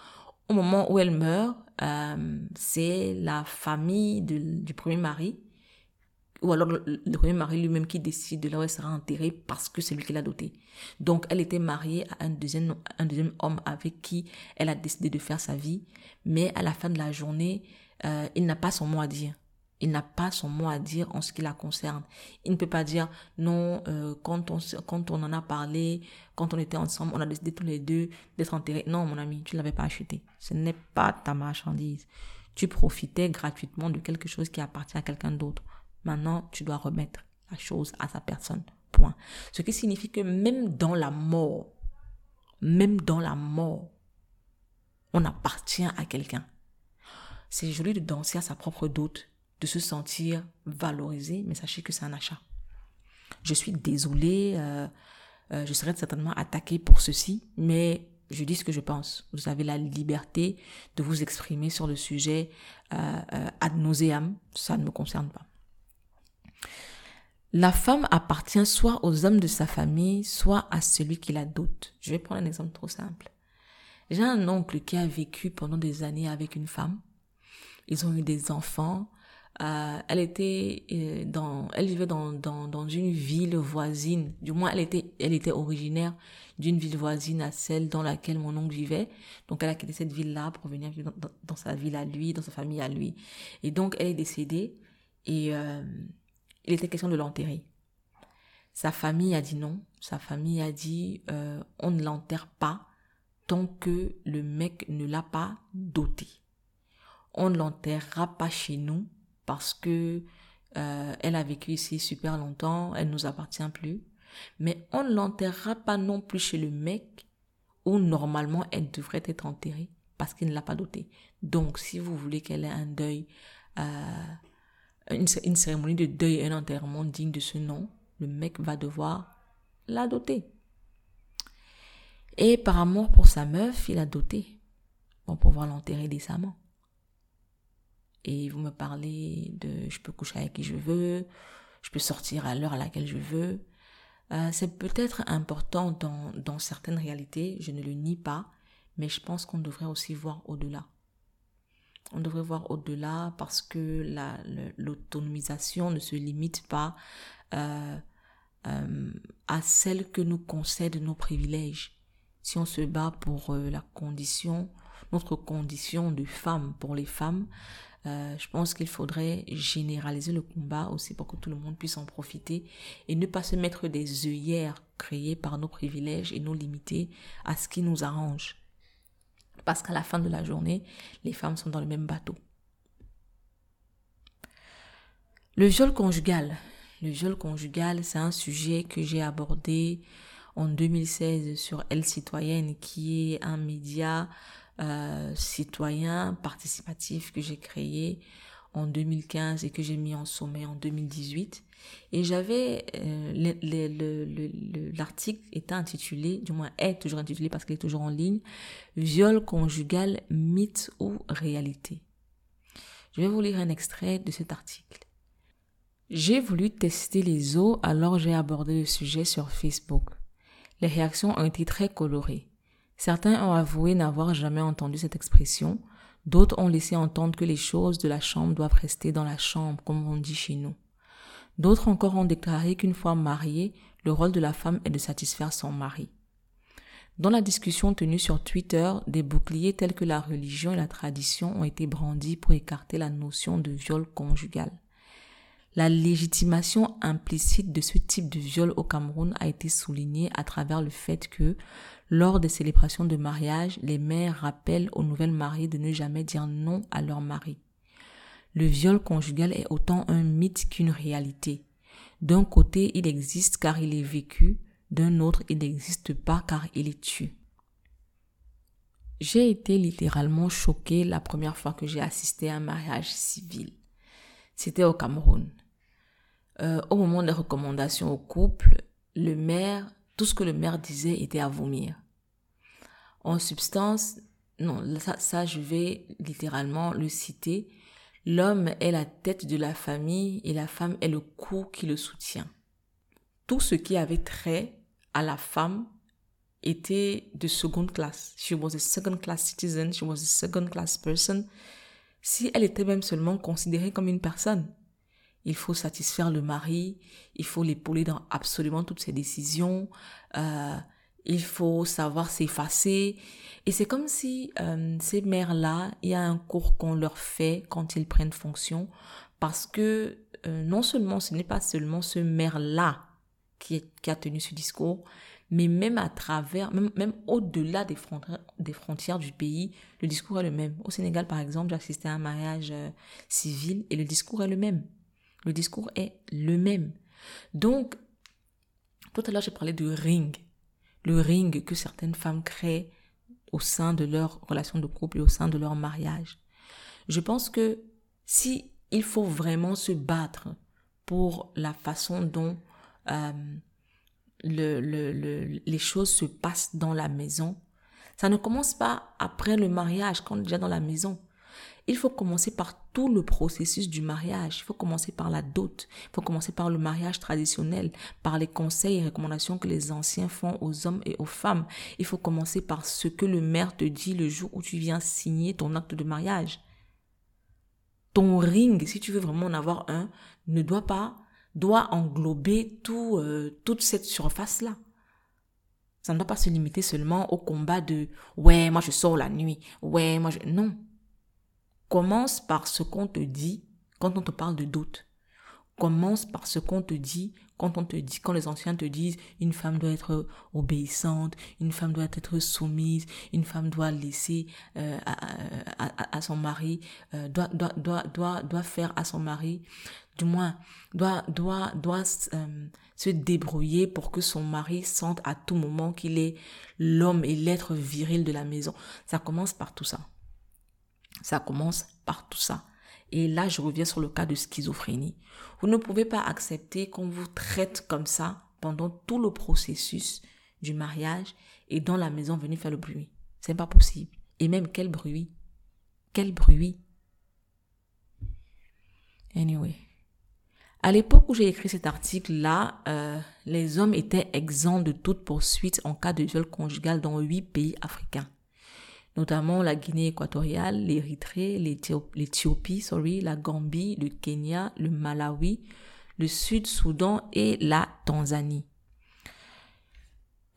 au moment où elle meurt, euh, c'est la famille du premier mari ou alors le, premier mari lui-même qui décide de là où elle sera enterrée parce que c'est lui qui l'a dotée. Donc elle était mariée à un deuxième, un deuxième homme avec qui elle a décidé de faire sa vie, mais à la fin de la journée, euh, il n'a pas son mot à dire. Il n'a pas son mot à dire en ce qui la concerne. Il ne peut pas dire non euh, quand on quand on en a parlé, quand on était ensemble, on a décidé tous les deux d'être enterrés. Non, mon ami, tu ne l'avais pas acheté. Ce n'est pas ta marchandise. Tu profitais gratuitement de quelque chose qui appartient à quelqu'un d'autre. Maintenant, tu dois remettre la chose à sa personne. Point. Ce qui signifie que même dans la mort, même dans la mort, on appartient à quelqu'un. C'est joli de danser à sa propre dot, de se sentir valorisé, mais sachez que c'est un achat. Je suis désolée, euh, euh, je serais certainement attaquée pour ceci, mais je dis ce que je pense. Vous avez la liberté de vous exprimer sur le sujet euh, ad nauseam, ça ne me concerne pas. La femme appartient soit aux hommes de sa famille, soit à celui qui la dote. Je vais prendre un exemple trop simple. J'ai un oncle qui a vécu pendant des années avec une femme. Ils ont eu des enfants. Euh, elle était euh, dans, elle vivait dans, dans, dans une ville voisine. Du moins, elle était, elle était originaire d'une ville voisine à celle dans laquelle mon oncle vivait. Donc, elle a quitté cette ville-là pour venir vivre dans, dans, sa ville à lui, dans sa famille à lui. Et donc, elle est décédée. Et euh, il était question de l'enterrer. Sa famille a dit non. Sa famille a dit euh, on ne l'enterre pas tant que le mec ne l'a pas doté. On ne l'enterrera pas chez nous parce que euh, elle a vécu ici super longtemps, elle nous appartient plus. Mais on ne l'enterrera pas non plus chez le mec où normalement elle devrait être enterrée parce qu'il ne l'a pas dotée. Donc si vous voulez qu'elle ait un deuil euh, une, cérémonie de deuil et un enterrement digne de ce nom, le mec va devoir la doter. Et par amour pour sa meuf, il a doté pour pouvoir l'enterrer décemment. Et vous me parlez de je peux coucher avec qui je veux, je peux sortir à l'heure à laquelle je veux. Euh, c'est peut-être important dans, dans certaines réalités, je ne le nie pas, mais je pense qu'on devrait aussi voir au-delà. On devrait voir au-delà parce que l'autonomisation ne se limite pas euh, euh, à celle que nous concèdent nos privilèges. Si on se bat pour euh, la condition, notre condition de femme pour les femmes, je pense qu'il faudrait généraliser le combat aussi pour que tout le monde puisse en profiter et ne pas se mettre des œillères créées par nos privilèges et nous limiter à ce qui nous arrange. Parce qu'à la fin de la journée, les femmes sont dans le même bateau. Le viol conjugal. Le viol conjugal, c'est un sujet que j'ai abordé en 2016 sur Elle Citoyenne, qui est un média euh, citoyen participatif que j'ai créé en 2015 et que j'ai mis en sommet en 2018. Et j'avais euh, l'article était intitulé, du moins est toujours intitulé parce qu'il est toujours en ligne, viol conjugal, mythe ou réalité. Je vais vous lire un extrait de cet article. J'ai voulu tester les eaux alors j'ai abordé le sujet sur Facebook. Les réactions ont été très colorées. Certains ont avoué n'avoir jamais entendu cette expression, d'autres ont laissé entendre que les choses de la chambre doivent rester dans la chambre, comme on dit chez nous. D'autres encore ont déclaré qu'une fois mariée, le rôle de la femme est de satisfaire son mari. Dans la discussion tenue sur Twitter, des boucliers tels que la religion et la tradition ont été brandis pour écarter la notion de viol conjugal. La légitimation implicite de ce type de viol au Cameroun a été soulignée à travers le fait que, lors des célébrations de mariage, les mères rappellent aux nouvelles mariées de ne jamais dire non à leur mari. Le viol conjugal est autant un mythe qu'une réalité. D'un côté, il existe car il est vécu, d'un autre, il n'existe pas car il est tué. J'ai été littéralement choquée la première fois que j'ai assisté à un mariage civil. C'était au Cameroun. Euh, au moment des recommandations au couple, le maire, tout ce que le maire disait était à vomir. En substance, non, ça, je vais littéralement le citer. L'homme est la tête de la famille et la femme est le cou qui le soutient. Tout ce qui avait trait à la femme était de seconde classe. She was a second class citizen, she was a second class person. Si elle était même seulement considérée comme une personne il faut satisfaire le mari, il faut l'épauler dans absolument toutes ses décisions, euh, il faut savoir s'effacer. Et c'est comme si euh, ces mères-là, il y a un cours qu'on leur fait quand ils prennent fonction, parce que euh, non seulement ce n'est pas seulement ce maire-là qui, a tenu ce discours, mais même à travers, même, même au-delà des, frontières, des frontières du pays, le discours est le même. Au Sénégal, par exemple, j'ai assisté à un mariage civil et le discours est le même. Le discours est le même. Donc, tout à l'heure, j'ai parlé de ring. Le ring que certaines femmes créent au sein de leur relation de couple et au sein de leur mariage. Je pense que si il faut vraiment se battre pour la façon dont euh, le, le, les choses se passent dans la maison, ça ne commence pas après le mariage, quand on est déjà dans la maison. Il faut commencer par tout le processus du mariage. Il faut commencer par la dot. Il faut commencer par le mariage traditionnel, par les conseils et recommandations que les anciens font aux hommes et aux femmes. Il faut commencer par ce que le maire te dit le jour où tu viens signer ton acte de mariage. Ton ring, si tu veux vraiment en avoir un, ne doit pas, doit englober tout, euh, toute cette surface-là. Ça ne doit pas se limiter seulement au combat de ouais, moi je sors la nuit, ouais, moi je. Non. Commence par ce qu'on te dit quand on te parle de doute. Commence par ce qu'on te dit quand on te dit, quand les anciens te disent une femme doit être obéissante, une femme doit être soumise, une femme doit laisser euh, à, son mari, euh, doit, faire à son mari, du moins doit, doit, doit euh, se débrouiller pour que son mari sente à tout moment qu'il est l'homme et l'être viril de la maison. Ça commence par tout ça. Ça commence par tout ça. Et là, je reviens sur le cas de schizophrénie. Vous ne pouvez pas accepter qu'on vous traite comme ça pendant tout le processus du mariage et dans la maison venir faire le bruit. C'est pas possible. Et même quel bruit? Quel bruit? Anyway. À l'époque où j'ai écrit cet article-là, euh, les hommes étaient exempts de toute poursuite en cas de viol conjugal dans huit pays africains, notamment la Guinée équatoriale, l'Érythrée, l'Éthiopie, sorry, la Gambie, le Kenya, le Malawi, le Sud-Soudan et la Tanzanie.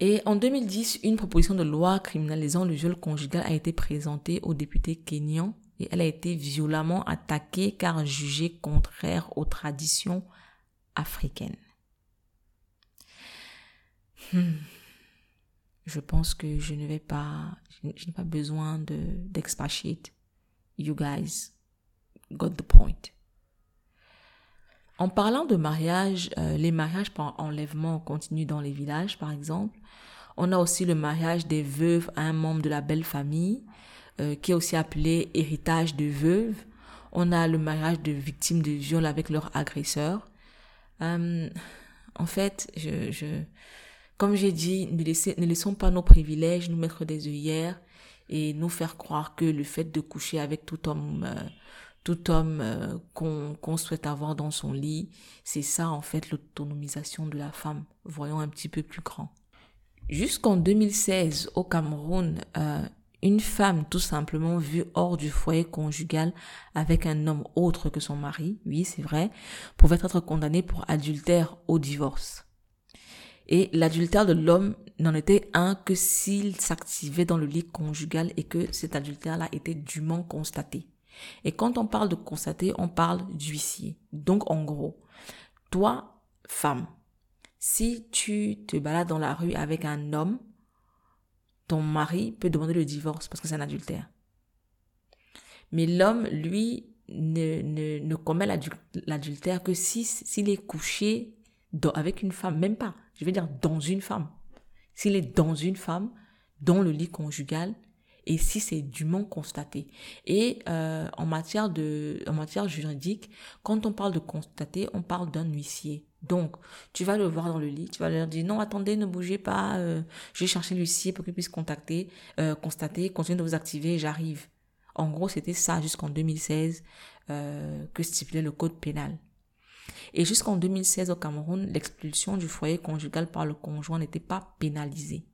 Et en 2010, une proposition de loi criminalisant le viol conjugal a été présentée au député kényan et elle a été violemment attaquée car jugée contraire aux traditions africaines. Hmm. Je pense que je ne vais pas, je n'ai pas besoin de d'expatiate. You guys got the point. En parlant de mariage, euh, les mariages par enlèvement continuent dans les villages, par exemple. On a aussi le mariage des veuves à un membre de la belle famille, euh, qui est aussi appelé héritage de veuve. On a le mariage de victimes de viol avec leur agresseur. Euh, en fait, je comme j'ai dit, ne, laissons pas nos privilèges nous mettre des œillères et nous faire croire que le fait de coucher avec tout homme tout homme euh, qu'on souhaite avoir dans son lit, c'est ça en fait l'autonomisation de la femme. Voyons un petit peu plus grand. Jusqu'en 2016, au Cameroun, euh, une femme tout simplement vue hors du foyer conjugal avec un homme autre que son mari, oui c'est vrai, pouvait être condamnée pour adultère au divorce. Et l'adultère de l'homme n'en était un que s'il s'activait dans le lit conjugal et que cet adultère-là était dûment constaté. Et quand on parle de constater, on parle d'huissier. Donc en gros, toi, femme, si tu te balades dans la rue avec un homme, ton mari peut demander le divorce parce que c'est un adultère. Mais l'homme, lui, ne, commet l'adultère que si s'il est couché avec une femme, même pas, je veux dire dans une femme. S'il est dans une femme, dans le lit conjugal, et si c'est dûment constaté. Et euh, en matière de, en matière juridique, quand on parle de constater, on parle d'un huissier. Donc, tu vas le voir dans le lit, tu vas leur dire non, attendez, ne bougez pas, euh, je vais chercher l'huissier pour qu'il puisse contacter, euh, constater, continuez de vous activer, j'arrive. En gros, c'était ça jusqu'en 2016 euh, que stipulait le code pénal. Et jusqu'en 2016 au Cameroun, l'expulsion du foyer conjugal par le conjoint n'était pas pénalisée.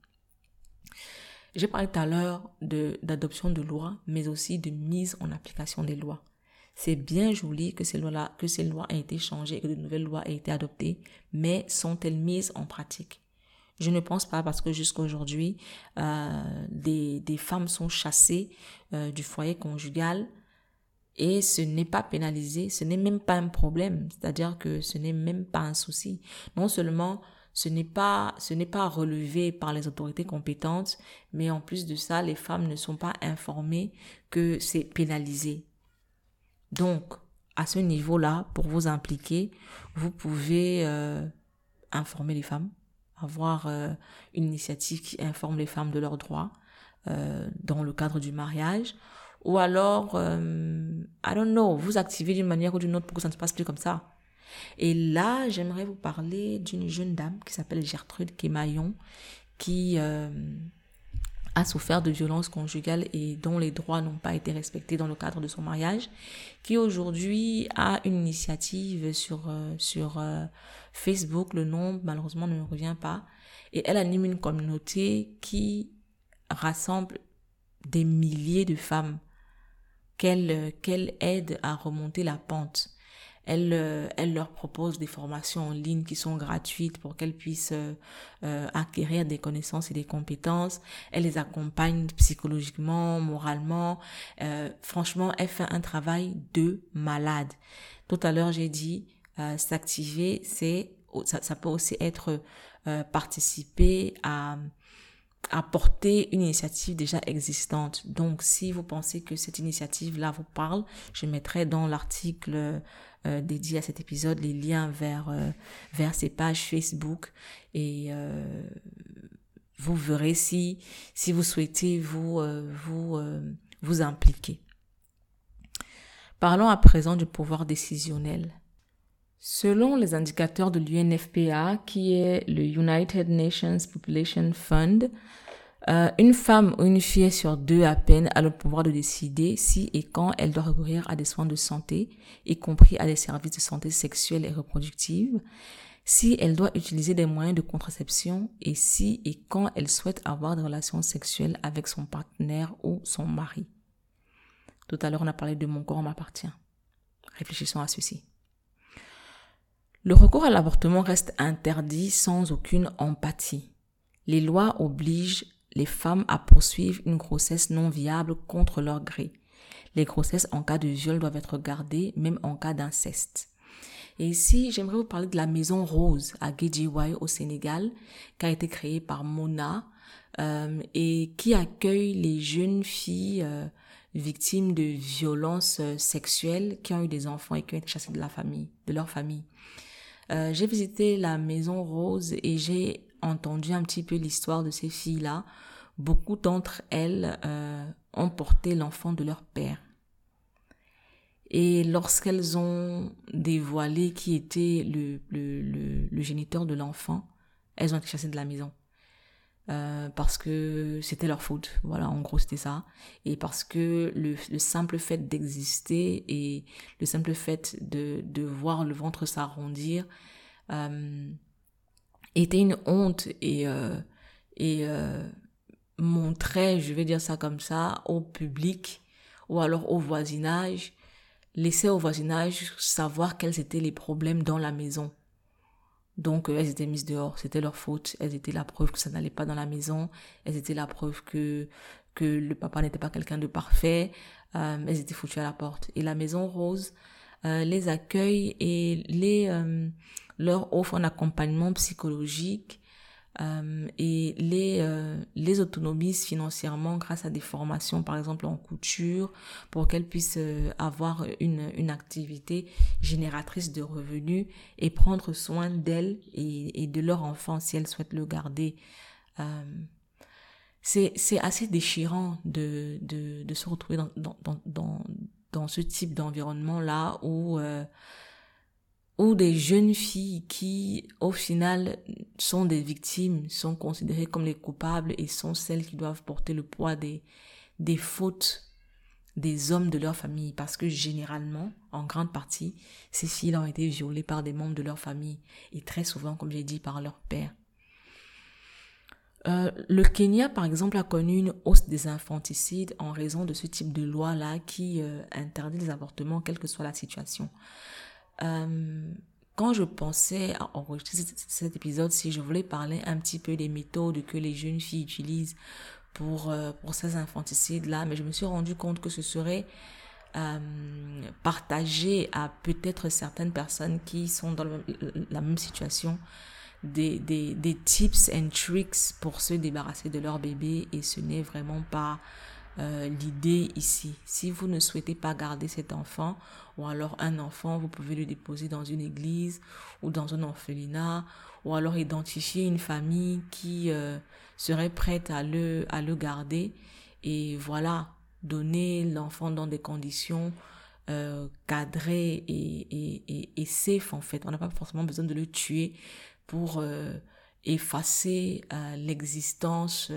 J'ai parlé tout à l'heure d'adoption de, lois, mais aussi de mise en application des lois. C'est bien joli que ces lois-là, que ces lois aient été changées, que de nouvelles lois aient été adoptées, mais sont-elles mises en pratique? Je ne pense pas parce que jusqu'à aujourd'hui, euh, des, des, femmes sont chassées euh, du foyer conjugal et ce n'est pas pénalisé, ce n'est même pas un problème, c'est-à-dire que ce n'est même pas un souci. Non seulement ce n'est pas, ce n'est pas relevé par les autorités compétentes, mais en plus de ça, les femmes ne sont pas informées que c'est pénalisé. Donc, à ce niveau-là, pour vous impliquer, vous pouvez euh, informer les femmes, avoir euh, une initiative qui informe les femmes de leurs droits euh, dans le cadre du mariage, ou alors, I don't know, vous activez d'une manière ou d'une autre pour que ça ne se passe plus comme ça. Et là, j'aimerais vous parler d'une jeune dame qui s'appelle Gertrude Kemayon, qui euh, a souffert de violences conjugales et dont les droits n'ont pas été respectés dans le cadre de son mariage, qui aujourd'hui a une initiative sur, euh, sur euh, Facebook, le nom malheureusement ne me revient pas, et elle anime une communauté qui rassemble des milliers de femmes qu'elle qu'elle aide à remonter la pente elle, euh, elle leur propose des formations en ligne qui sont gratuites pour qu'elles puissent euh, euh, acquérir des connaissances et des compétences. Elle les accompagne psychologiquement, moralement. franchement, elle fait un travail de malade. Tout à l'heure, j'ai dit s'activer, c'est ça, ça, peut aussi être participer à apporter une initiative déjà existante. Donc, si vous pensez que cette initiative-là vous parle, je mettrai dans l'article euh, dédié à cet épisode les liens vers, euh, vers ces pages Facebook et euh, vous verrez si, si vous souhaitez vous, vous, vous impliquer. Parlons à présent du pouvoir décisionnel. Selon les indicateurs de l'UNFPA, qui est le United Nations Population Fund, euh, une femme ou une fille sur deux à peine a le pouvoir de décider si et quand elle doit recourir à des soins de santé, y compris à des services de santé sexuelle et reproductive, si elle doit utiliser des moyens de contraception et si et quand elle souhaite avoir des relations sexuelles avec son partenaire ou son mari. Tout à l'heure, on a parlé de mon corps m'appartient. Réfléchissons à ceci. Le recours à l'avortement reste interdit sans aucune empathie. Les lois obligent les femmes à poursuivre une grossesse non viable contre leur gré. Les grossesses en cas de viol doivent être gardées, même en cas d'inceste. Et ici, j'aimerais vous parler de la Maison Rose à Guédiouaï au Sénégal, qui a été créée par Mona euh, et qui accueille les jeunes filles euh, victimes de violences euh, sexuelles qui ont eu des enfants et qui ont été chassées de la famille, de leur famille. J'ai visité la Maison Rose et j'ai entendu un petit peu l'histoire de ces filles-là beaucoup d'entre elles euh, ont porté l'enfant de leur père. Et lorsqu'elles ont dévoilé qui était le, le, le, géniteur de l'enfant, elles ont été chassées de la maison. Euh, parce que c'était leur faute. Voilà, en gros, c'était ça. Et parce que le, le simple fait d'exister et le simple fait de, de voir le ventre s'arrondir euh, était une honte et, euh, et montrer, je vais dire ça comme ça, au public ou alors au voisinage, laisser au voisinage savoir quels étaient les problèmes dans la maison. Donc euh, elles étaient mises dehors, c'était leur faute, elles étaient la preuve que ça n'allait pas dans la maison, elles étaient la preuve que que le papa n'était pas quelqu'un de parfait, euh, elles étaient foutues à la porte. Et la maison rose euh, les accueille et les leur offre un accompagnement psychologique euh, et les, euh, les autonomise financièrement grâce à des formations, par exemple en couture, pour qu'elles puissent euh, avoir une, une activité génératrice de revenus et prendre soin d'elles et, et de leur enfant si elles souhaitent le garder. Euh, c'est, c'est assez déchirant de, de, de se retrouver dans, dans, dans, dans, ce type d'environnement-là où ou des jeunes filles qui, au final, sont des victimes, sont considérées comme les coupables et sont celles qui doivent porter le poids des, fautes des hommes de leur famille. Parce que généralement, en grande partie, ces filles ont été violées par des membres de leur famille et très souvent, comme j'ai dit, par leur père. Euh, le Kenya, par exemple, a connu une hausse des infanticides en raison de ce type de loi-là qui euh, interdit les avortements, quelle que soit la situation. Euh, quand je pensais à enregistrer cet épisode, si je voulais parler un petit peu des méthodes que les jeunes filles utilisent pour, euh, pour ces infanticides-là, mais je me suis rendu compte que ce serait euh, partagé à peut-être certaines personnes qui sont dans la même situation des, des, des tips and tricks pour se débarrasser de leur bébé et ce n'est vraiment pas euh, l'idée ici. Si vous ne souhaitez pas garder cet enfant, ou alors un enfant, vous pouvez le déposer dans une église ou dans un orphelinat, ou alors identifier une famille qui euh, serait prête à le, à le garder. Et voilà, donner l'enfant dans des conditions euh, cadrées et, et, et, et, safe en fait. On n'a pas forcément besoin de le tuer pour euh, effacer euh, l'existence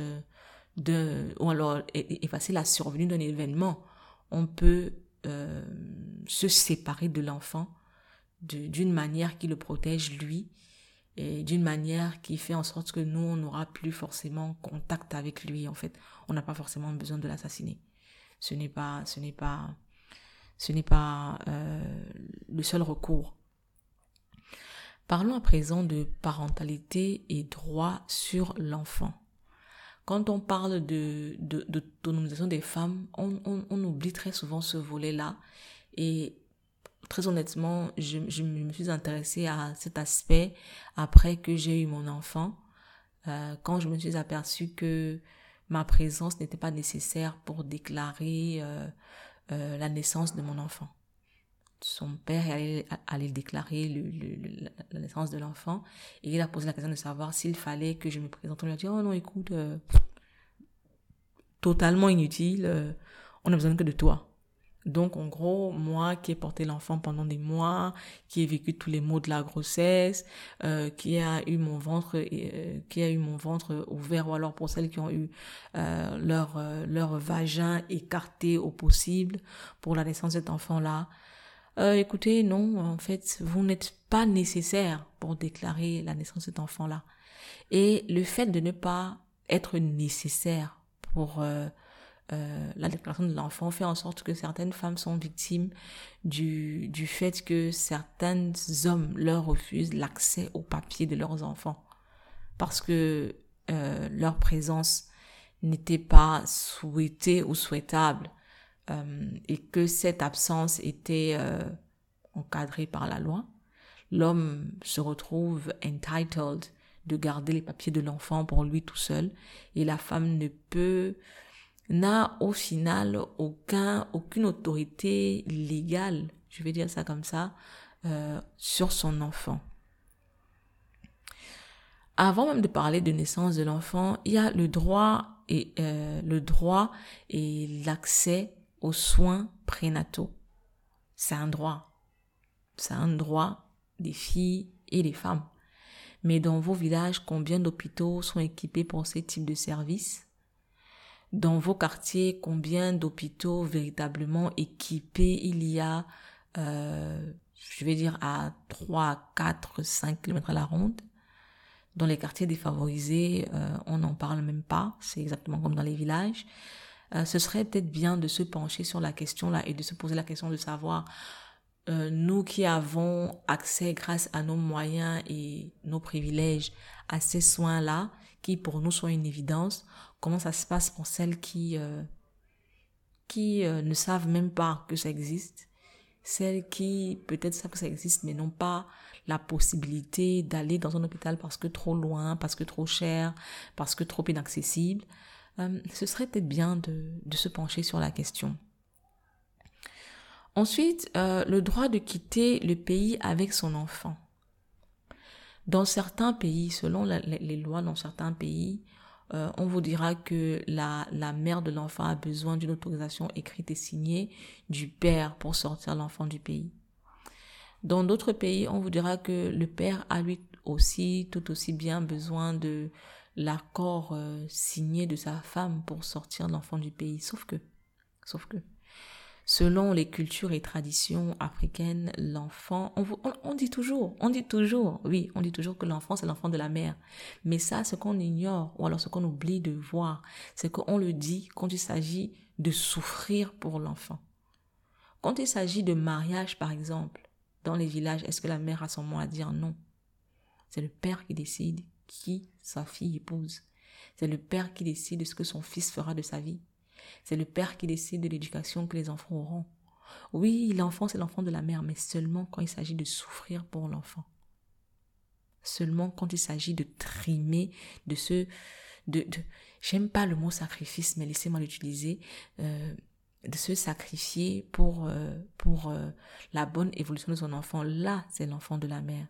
ou alors effacer la survenue d'un événement, on peut euh, se séparer de l'enfant d'une manière qui le protège lui et d'une manière qui fait en sorte que nous, on n'aura plus forcément contact avec lui. En fait, on n'a pas forcément besoin de l'assassiner. Ce n'est pas, ce n'est pas, ce n'est pas euh, le seul recours. Parlons à présent de parentalité et droit sur l'enfant. Quand on parle de, d'autonomisation des femmes, on, oublie très souvent ce volet-là. Et très honnêtement, je, je, me suis intéressée à cet aspect après que j'ai eu mon enfant. Euh, quand je me suis aperçue que ma présence n'était pas nécessaire pour déclarer euh, euh, la naissance de mon enfant son père allait, allait déclarer la naissance de l'enfant et il a posé la question de savoir s'il fallait que je me présente. On lui a dit, oh non, écoute, euh, totalement inutile, euh, on a besoin que de toi. Donc, en gros, moi qui ai porté l'enfant pendant des mois, qui ai vécu tous les maux de la grossesse, euh, qui a eu mon ventre, qui a eu mon ventre ouvert, ou alors pour celles qui ont eu leur leur vagin écarté au possible pour la naissance de cet enfant-là. Euh, écoutez, non, en fait, vous n'êtes pas nécessaire pour déclarer la naissance de cet enfant-là. Et le fait de ne pas être nécessaire pour euh, euh, la déclaration de l'enfant fait en sorte que certaines femmes sont victimes du, fait que certains hommes leur refusent l'accès au papier de leurs enfants parce que leur présence n'était pas souhaitée ou souhaitable euh, et que cette absence était euh, encadrée par la loi. L'homme se retrouve entitled de garder les papiers de l'enfant pour lui tout seul et la femme ne peut n'a au final aucun, aucune autorité légale, je vais dire ça comme ça, euh, sur son enfant. Avant même de parler de naissance de l'enfant, il y a le droit et l'accès aux soins prénataux. C'est un droit. C'est un droit des filles et des femmes. Mais dans vos villages, combien d'hôpitaux sont équipés pour ce type de services dans vos quartiers, combien d'hôpitaux véritablement équipés il y a, euh, je vais dire à 3, 4, 5 km à la ronde? Dans les quartiers défavorisés, euh, on n'en parle même pas, c'est exactement comme dans les villages. Euh, ce serait peut-être bien de se pencher sur la question là et de se poser la question de savoir, euh, nous qui avons accès grâce à nos moyens et nos privilèges à ces soins-là, qui pour nous sont une évidence, comment ça se passe pour celles qui, euh, qui ne savent même pas que ça existe, celles qui peut-être savent que ça existe mais n'ont pas la possibilité d'aller dans un hôpital parce que trop loin, parce que trop cher, parce que trop inaccessible. Euh, ce serait peut-être bien de, de se pencher sur la question. Ensuite, le droit de quitter le pays avec son enfant. Dans certains pays, selon les lois dans certains pays, euh, on vous dira que la, la mère de l'enfant a besoin d'une autorisation écrite et signée du père pour sortir l'enfant du pays. Dans d'autres pays, on vous dira que le père a lui aussi tout aussi bien besoin de l'accord euh, signé de sa femme pour sortir l'enfant du pays. Sauf que, sauf que, selon les cultures et traditions africaines, l'enfant, on, on, dit toujours, on dit toujours, oui, on dit toujours que l'enfant c'est l'enfant de la mère. Mais ça, ce qu'on ignore, ou alors ce qu'on oublie de voir, c'est qu'on le dit quand il s'agit de souffrir pour l'enfant. Quand il s'agit de mariage, par exemple, dans les villages, est-ce que la mère a son mot à dire? Non C'est le père qui décide qui sa fille épouse. C'est le père qui décide de ce que son fils fera de sa vie. C'est le père qui décide de l'éducation que les enfants auront. Oui, l'enfant, c'est l'enfant de la mère, mais seulement quand il s'agit de souffrir pour l'enfant. Seulement quand il s'agit de trimer, de. De, de, J'aime pas le mot sacrifice, mais laissez-moi l'utiliser. Euh, de se sacrifier pour, euh, pour euh, la bonne évolution de son enfant. Là, c'est l'enfant de la mère.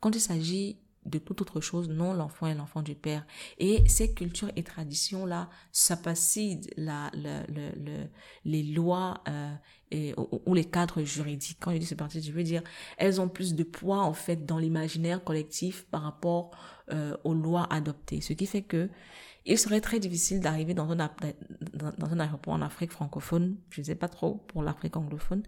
Quand il s'agit de toute autre chose, non, l'enfant est l'enfant du père. Et ces cultures et traditions-là s'apacide la, la, le, les lois euh, ou, les cadres juridiques. Quand je dis c'est je veux dire, elles ont plus de poids en fait dans l'imaginaire collectif par rapport euh, aux lois adoptées. Ce qui fait que il serait très difficile d'arriver dans un, dans un aéroport en Afrique francophone, je ne sais pas trop pour l'Afrique anglophone,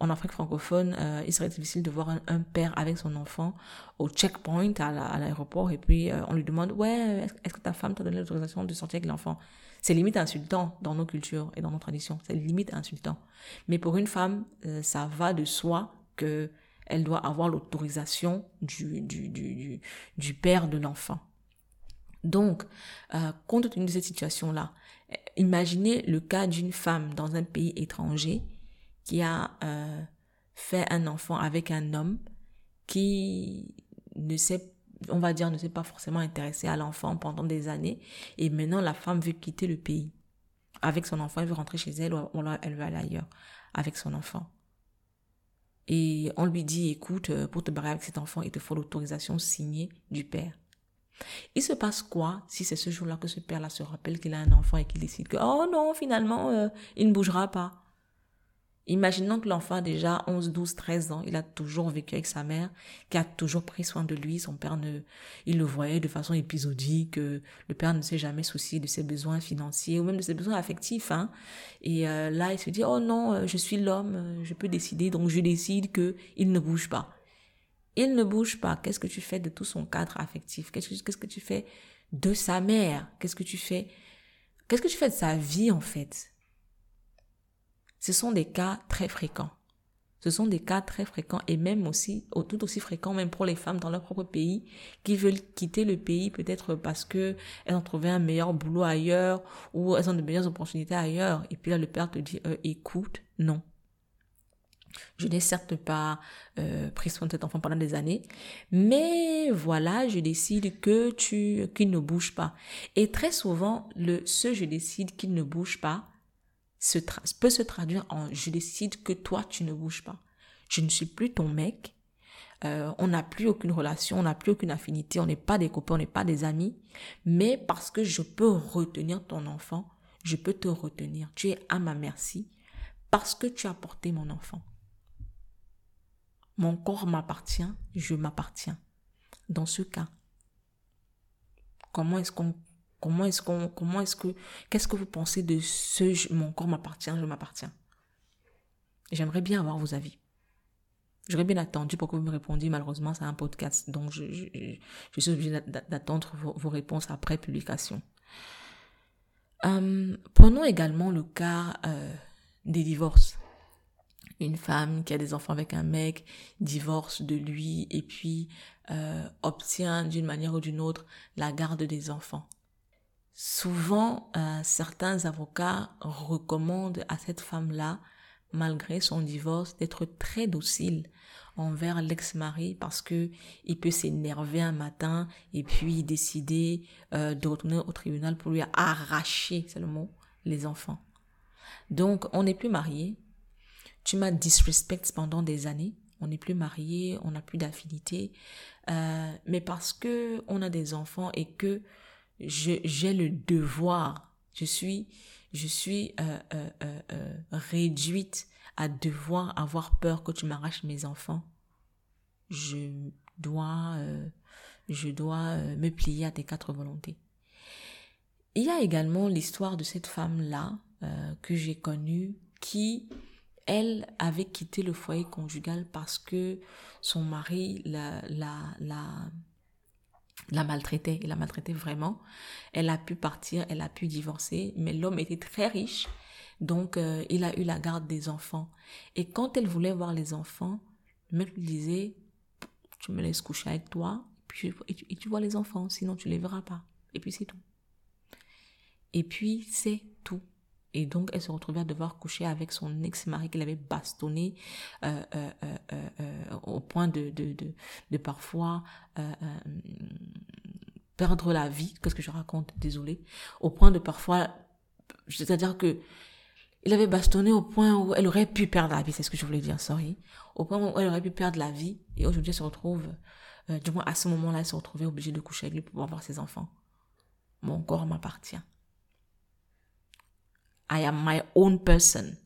en Afrique francophone, euh, il serait difficile de voir un, père avec son enfant au checkpoint à l'aéroport et puis euh, on lui demande, ouais, est-ce que ta femme t'a donné l'autorisation de sortir avec l'enfant? C'est limite insultant dans nos cultures et dans nos traditions, c'est limite insultant. Mais pour une femme, euh, ça va de soi que elle doit avoir l'autorisation du, du, du, du père de l'enfant. Donc, euh, compte tenu de cette situation-là, imaginez le cas d'une femme dans un pays étranger qui a euh, fait un enfant avec un homme qui ne sait, on va dire, ne s'est pas forcément intéressé à l'enfant pendant des années. Et maintenant, la femme veut quitter le pays avec son enfant, elle veut rentrer chez elle ou elle veut aller ailleurs avec son enfant. Et on lui dit, écoute, pour te barrer avec cet enfant, il te faut l'autorisation signée du père. Il se passe quoi si c'est ce jour-là que ce père-là se rappelle qu'il a un enfant et qu'il décide que, oh non, finalement, euh, il ne bougera pas? Imaginons que l'enfant a déjà 11, 12, 13 ans, il a toujours vécu avec sa mère, qui a toujours pris soin de lui, son père ne, il le voyait de façon épisodique, le père ne s'est jamais soucié de ses besoins financiers ou même de ses besoins affectifs, hein. Et euh, là, il se dit, oh non, euh, je suis l'homme, je peux décider, donc je décide que il ne bouge pas. Il ne bouge pas. Qu'est-ce que tu fais de tout son cadre affectif? Qu'est-ce que, tu fais de sa mère? Qu'est-ce que tu fais? Qu'est-ce que tu fais de sa vie en fait? Ce sont des cas très fréquents. Ce sont des cas très fréquents et même aussi, tout aussi fréquents même pour les femmes dans leur propre pays qui veulent quitter le pays peut-être parce que elles ont trouvé un meilleur boulot ailleurs ou elles ont de meilleures opportunités ailleurs. Et puis là, le père te dit, euh, écoute, non. Je n'ai certes pas euh, pris soin de cet enfant pendant des années, mais voilà, je décide que tu qu'il ne bouge pas. Et très souvent, le ce je décide qu'il ne bouge pas peut se traduire en je décide que toi tu ne bouges pas. Je ne suis plus ton mec. Euh, on n'a plus aucune relation, on n'a plus aucune affinité, on n'est pas des copains, on n'est pas des amis, mais parce que je peux retenir ton enfant, je peux te retenir. Tu es à ma merci parce que tu as porté mon enfant. Mon corps m'appartient, je m'appartiens. Dans ce cas, comment est-ce qu'on comment est-ce qu'on comment est-ce que qu'est-ce que vous pensez de ce mon corps m'appartient, je m'appartiens? J'aimerais bien avoir vos avis. J'aurais bien attendu pour que vous me répondiez. Malheureusement, c'est un podcast, donc je, suis obligée d'attendre vos, réponses après publication. Euh, prenons également le cas euh, des divorces une femme qui a des enfants avec un mec divorce de lui et puis euh, obtient d'une manière ou d'une autre la garde des enfants. Souvent, euh, certains avocats recommandent à cette femme-là, malgré son divorce, d'être très docile envers l'ex-mari parce que il peut s'énerver un matin et puis décider euh, de retourner au tribunal pour lui arracher, c'est le mot, les enfants. Donc, on n'est plus marié, tu m'as disrespect pendant des années. On n'est plus mariés, on n'a plus d'affinité. Euh, mais parce que on a des enfants et que j'ai le devoir, je suis, je suis euh, euh, réduite à devoir avoir peur que tu m'arraches mes enfants. Je dois, je dois me plier à tes quatre volontés. Il y a également l'histoire de cette femme-là que j'ai connue qui elle avait quitté le foyer conjugal parce que son mari la, la, la, la maltraitait, il la maltraitait vraiment. Elle a pu partir, elle a pu divorcer, mais l'homme était très riche, donc euh, il a eu la garde des enfants. Et quand elle voulait voir les enfants, le mec lui disait, tu me laisses coucher avec toi, puis, et, tu, et tu vois les enfants, sinon tu les verras pas. Et puis c'est tout. Et puis c'est. Et donc, elle se retrouvait à devoir coucher avec son ex-mari qu'elle avait bastonné euh, euh, euh, au point de, de, de, parfois perdre la vie. Qu'est-ce que je raconte? Désolée. Au point de parfois... C'est-à-dire que il avait bastonné au point où elle aurait pu perdre la vie, c'est ce que je voulais dire, sorry. Au point où elle aurait pu perdre la vie. Et aujourd'hui, elle se retrouve... du moins, à ce moment-là, elle se retrouvait obligée de coucher avec lui pour pouvoir voir ses enfants. Mon corps m'appartient. I am my own person.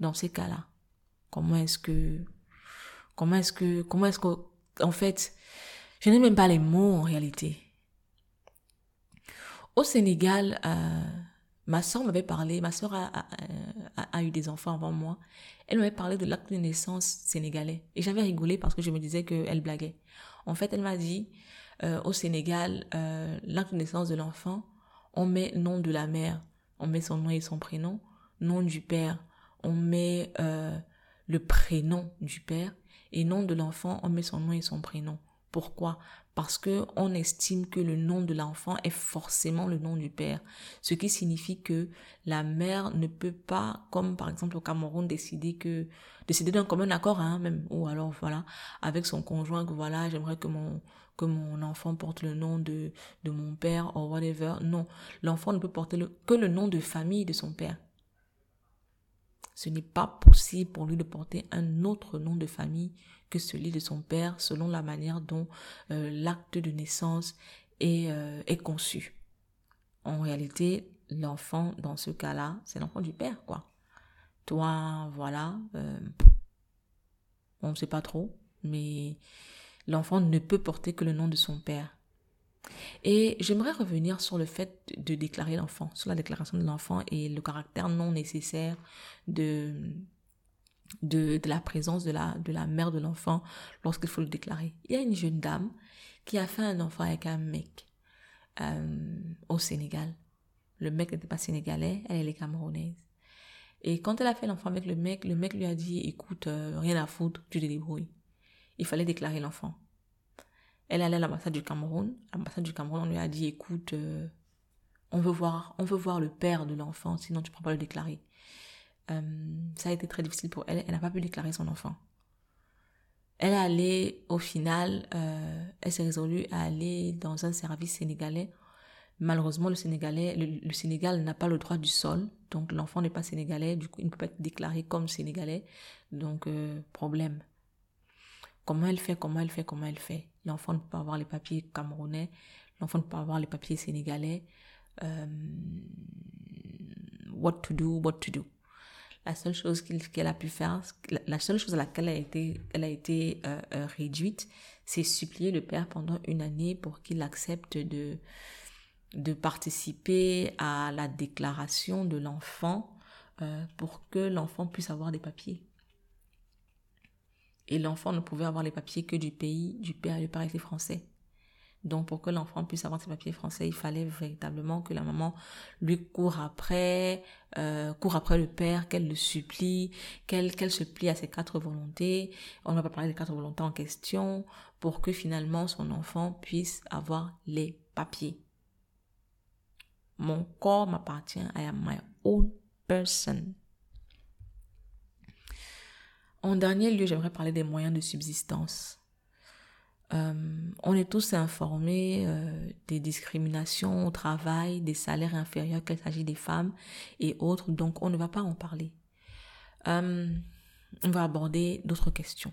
Dans ces cas-là, comment est-ce que, comment est-ce que, comment est-ce que, en fait, je n'ai même pas les mots en réalité. Au Sénégal, euh, ma soeur m'avait parlé, ma soeur a, a, eu des enfants avant moi. Elle m'avait parlé de l'acte de naissance sénégalais. Et j'avais rigolé parce que je me disais qu'elle blaguait. En fait, elle m'a dit, euh, au Sénégal, euh, l'acte de naissance de l'enfant, on met nom de la mère on met son nom et son prénom, nom du père, on met euh, le prénom du père. Et nom de l'enfant, on met son nom et son prénom. Pourquoi? Parce que on estime que le nom de l'enfant est forcément le nom du père, ce qui signifie que la mère ne peut pas, comme par exemple au Cameroun, décider que décider d'un commun accord, hein, même. Ou alors voilà, avec son conjoint que voilà, j'aimerais que mon que mon enfant porte le nom de, de mon père ou whatever. Non, l'enfant ne peut porter que le nom de famille de son père. Ce n'est pas possible pour lui de porter un autre nom de famille que celui de son père selon la manière dont euh, l'acte de naissance est, est conçu. En réalité, l'enfant, dans ce cas-là, c'est l'enfant du père, quoi. Toi, voilà, on ne sait pas trop, mais l'enfant ne peut porter que le nom de son père. Et j'aimerais revenir sur le fait de déclarer l'enfant, sur la déclaration de l'enfant et le caractère non nécessaire de, de, la présence de la, de la mère de l'enfant lorsqu'il faut le déclarer. Il y a une jeune dame qui a fait un enfant avec un mec euh, au Sénégal. Le mec n'était pas sénégalais, elle, est camerounaise. Et quand elle a fait l'enfant avec le mec, le mec lui a dit, écoute, euh, rien à foutre, tu te débrouilles. Il fallait déclarer l'enfant. Elle allait à l'ambassade du Cameroun. L'ambassade du Cameroun, on lui a dit, écoute, euh, on veut voir, on veut voir le père de l'enfant, sinon tu ne peux pas le déclarer. Euh, ça a été très difficile pour elle. Elle n'a pas pu déclarer son enfant. Elle est allée, au final, euh, elle s'est résolue à aller dans un service sénégalais. Malheureusement, le Sénégalais, le, Sénégal n'a pas le droit du sol, donc l'enfant n'est pas sénégalais, du coup, il ne peut pas être déclaré comme sénégalais, donc problème. Comment elle fait, comment elle fait, comment elle fait L'enfant ne peut pas avoir les papiers camerounais, l'enfant ne peut pas avoir les papiers sénégalais. Euh, what to do, what to do. La seule chose qu'elle a pu faire, la seule chose à laquelle elle a été, euh, euh, réduite, c'est supplier le père pendant une année pour qu'il accepte de participer à la déclaration de l'enfant pour que l'enfant puisse avoir des papiers. Et l'enfant ne pouvait avoir les papiers que du pays du père. Le père était français. Donc, pour que l'enfant puisse avoir ses papiers français, il fallait véritablement que la maman lui court après, euh, court après le père, qu'elle le supplie, qu'elle qu'elle se plie à ses quatre volontés. On ne va pas parler des quatre volontés en question, pour que finalement son enfant puisse avoir les papiers. Mon corps m'appartient. I am my own person. En dernier lieu, j'aimerais parler des moyens de subsistance. Euh, on est tous informés euh, des discriminations au travail, des salaires inférieurs qu'il s'agit des femmes et autres, donc on ne va pas en parler. Euh, on va aborder d'autres questions.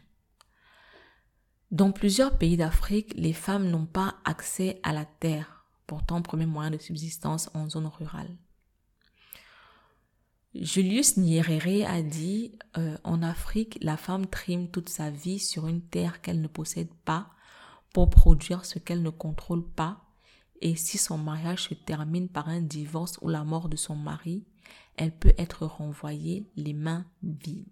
Dans plusieurs pays d'Afrique, les femmes n'ont pas accès à la terre, pourtant premier moyen de subsistance en zone rurale. Julius Nyerere a dit euh, En Afrique, la femme trime toute sa vie sur une terre qu'elle ne possède pas pour produire ce qu'elle ne contrôle pas. Et si son mariage se termine par un divorce ou la mort de son mari, elle peut être renvoyée les mains vides.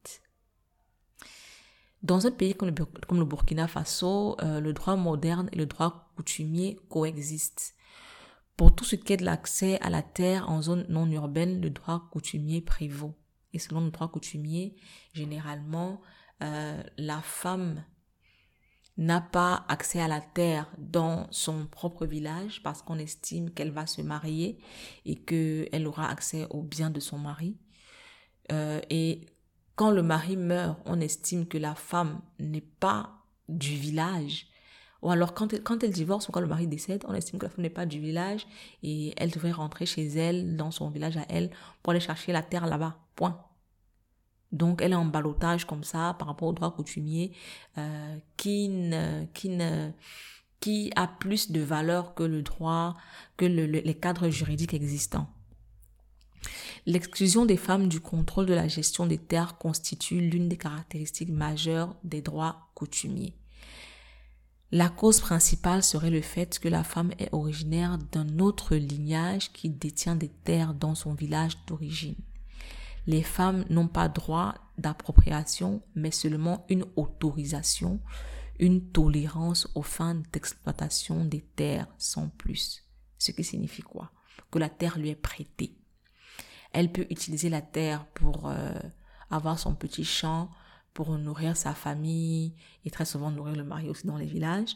Dans un pays comme le, Burkina Faso, euh, le droit moderne et le droit coutumier coexistent. Pour tout ce qui est de l'accès à la terre en zone non urbaine, le droit coutumier prévaut. Et selon le droit coutumier, généralement, euh, la femme n'a pas accès à la terre dans son propre village parce qu'on estime qu'elle va se marier et qu'elle aura accès aux biens de son mari. Euh, et quand le mari meurt, on estime que la femme n'est pas du village ou alors, quand elle, quand elle divorce ou quand le mari décède, on estime que la femme n'est pas du village et elle devrait rentrer chez elle, dans son village à elle, pour aller chercher la terre là-bas. Point. Donc, elle est en balotage comme ça par rapport au droit coutumier euh, qui, ne, qui, ne, qui a plus de valeur que le droit, que les cadres juridiques existants. L'exclusion des femmes du contrôle de la gestion des terres constitue l'une des caractéristiques majeures des droits coutumiers. La cause principale serait le fait que la femme est originaire d'un autre lignage qui détient des terres dans son village d'origine. Les femmes n'ont pas droit d'appropriation, mais seulement une autorisation, une tolérance aux fins d'exploitation des terres sans plus. Ce qui signifie quoi? Que la terre lui est prêtée. Elle peut utiliser la terre pour euh, avoir son petit champ, pour nourrir sa famille et très souvent nourrir le mari aussi dans les villages.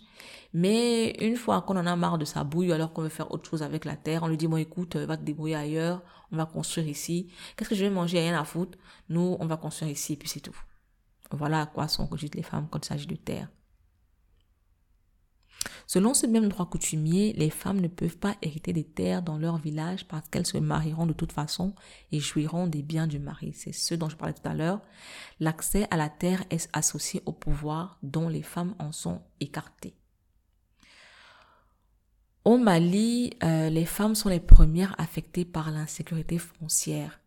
Mais une fois qu'on en a marre de sa bouille, alors qu'on veut faire autre chose avec la terre, on lui dit, bon écoute, va te débrouiller ailleurs, on va construire ici. Qu'est-ce que je vais manger? Rien à foutre. Nous, on va construire ici et puis c'est tout. Voilà à quoi sont regites les femmes quand il s'agit de terre. Selon ce même droit coutumier, les femmes ne peuvent pas hériter des terres dans leur village parce qu'elles se marieront de toute façon et jouiront des biens du mari. C'est ce dont je parlais tout à l'heure. L'accès à la terre est associé au pouvoir dont les femmes en sont écartées. Au Mali, euh, les femmes sont les premières affectées par l'insécurité foncière.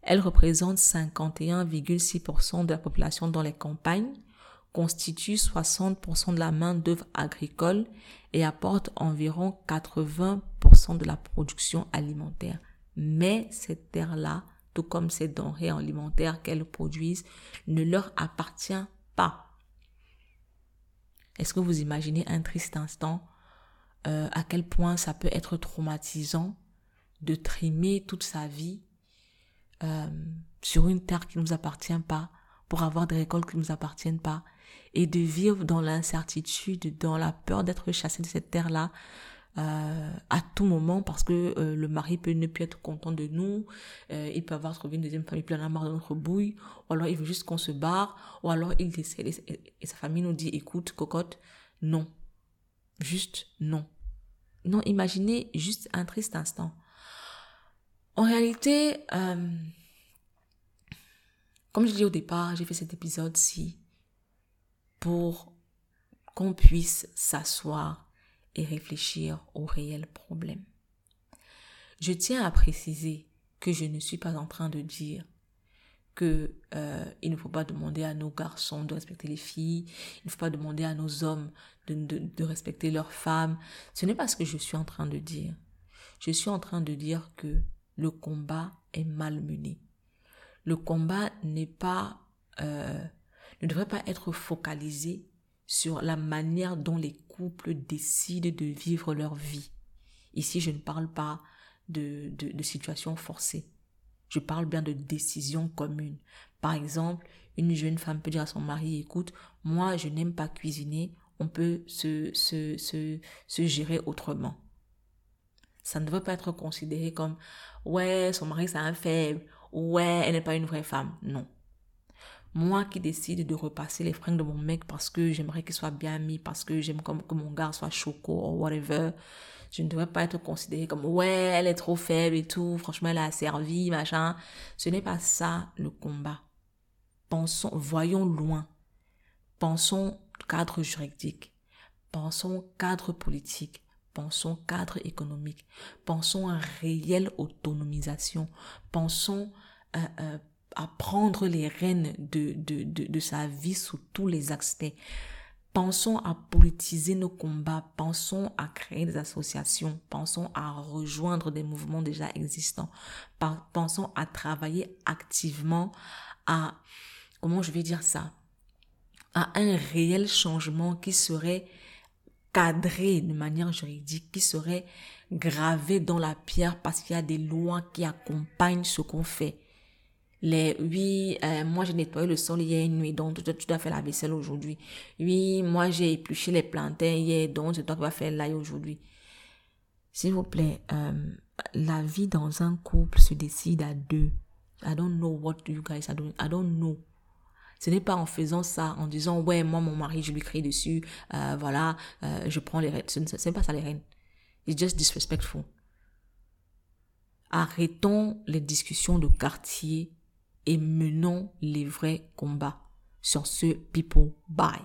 Elles représentent 51,6% de la population dans les campagnes, constituent 60% de la main-d'œuvre agricole et apportent environ 80% de la production alimentaire. Mais cette terre-là, tout comme ces denrées alimentaires qu'elles produisent, ne leur appartient pas. Est-ce que vous imaginez un triste instant euh, à quel point ça peut être traumatisant de trimer toute sa vie euh, sur une terre qui ne nous appartient pas, pour avoir des récoltes qui ne nous appartiennent pas, et de vivre dans l'incertitude, dans la peur d'être chassé de cette terre-là euh, à tout moment parce que le mari peut ne plus être content de nous, il peut avoir trouvé une deuxième famille, plein de marre de notre bouille, ou alors il veut juste qu'on se barre, ou alors il décède et sa famille nous dit écoute cocotte, non, Juste non. Non, imaginez juste un triste instant. En réalité, euh, comme je dis au départ, j'ai fait cet épisode-ci pour qu'on puisse s'asseoir et réfléchir aux réels problèmes. Je tiens à préciser que je ne suis pas en train de dire que euh, il ne faut pas demander à nos garçons de respecter les filles, il ne faut pas demander à nos hommes de respecter leurs femmes. Ce n'est pas ce que je suis en train de dire. Je suis en train de dire que le combat est mal mené. Le combat n'est pas, euh, ne devrait pas être focalisé sur la manière dont les couples décident de vivre leur vie. Ici, je ne parle pas de, de, de situations forcées. Je parle bien de décisions communes. Par exemple, une jeune femme peut dire à son mari, écoute, moi je n'aime pas cuisiner, on peut se, se, se, se gérer autrement. Ça ne devrait pas être considéré comme, ouais, son mari c'est un faible, ouais, elle n'est pas une vraie femme. Non. Moi qui décide de repasser les fringues de mon mec parce que j'aimerais qu'il soit bien mis, parce que j'aime que mon gars soit choco ou whatever, je ne devrais pas être considérée comme ouais, elle est trop faible et tout, franchement elle a servi, machin. Ce n'est pas ça le combat. Pensons, voyons loin. Pensons cadre juridique. Pensons cadre politique. Pensons cadre économique. Pensons à réelle autonomisation. Pensons euh, euh, à prendre les rênes de, de, de, sa vie sous tous les aspects. Pensons à politiser nos combats, pensons à créer des associations, pensons à rejoindre des mouvements déjà existants, pensons à travailler activement à, comment je vais dire ça, à un réel changement qui serait cadré de manière juridique, qui serait gravé dans la pierre parce qu'il y a des lois qui accompagnent ce qu'on fait les oui euh, moi j'ai nettoyé le sol hier nuit donc tu, dois faire la vaisselle aujourd'hui oui moi j'ai épluché les plantains hier donc c'est toi qui vas faire l'ail aujourd'hui s'il vous plaît euh, la vie dans un couple se décide à deux I don't know what you guys are doing I don't know ce n'est pas en faisant ça, en disant ouais moi mon mari je lui crie dessus, euh, voilà, je prends les rênes. Ce n'est pas ça les rênes. It's just disrespectful. Arrêtons les discussions de quartier et menons les vrais combats. Sur ce, people, bye.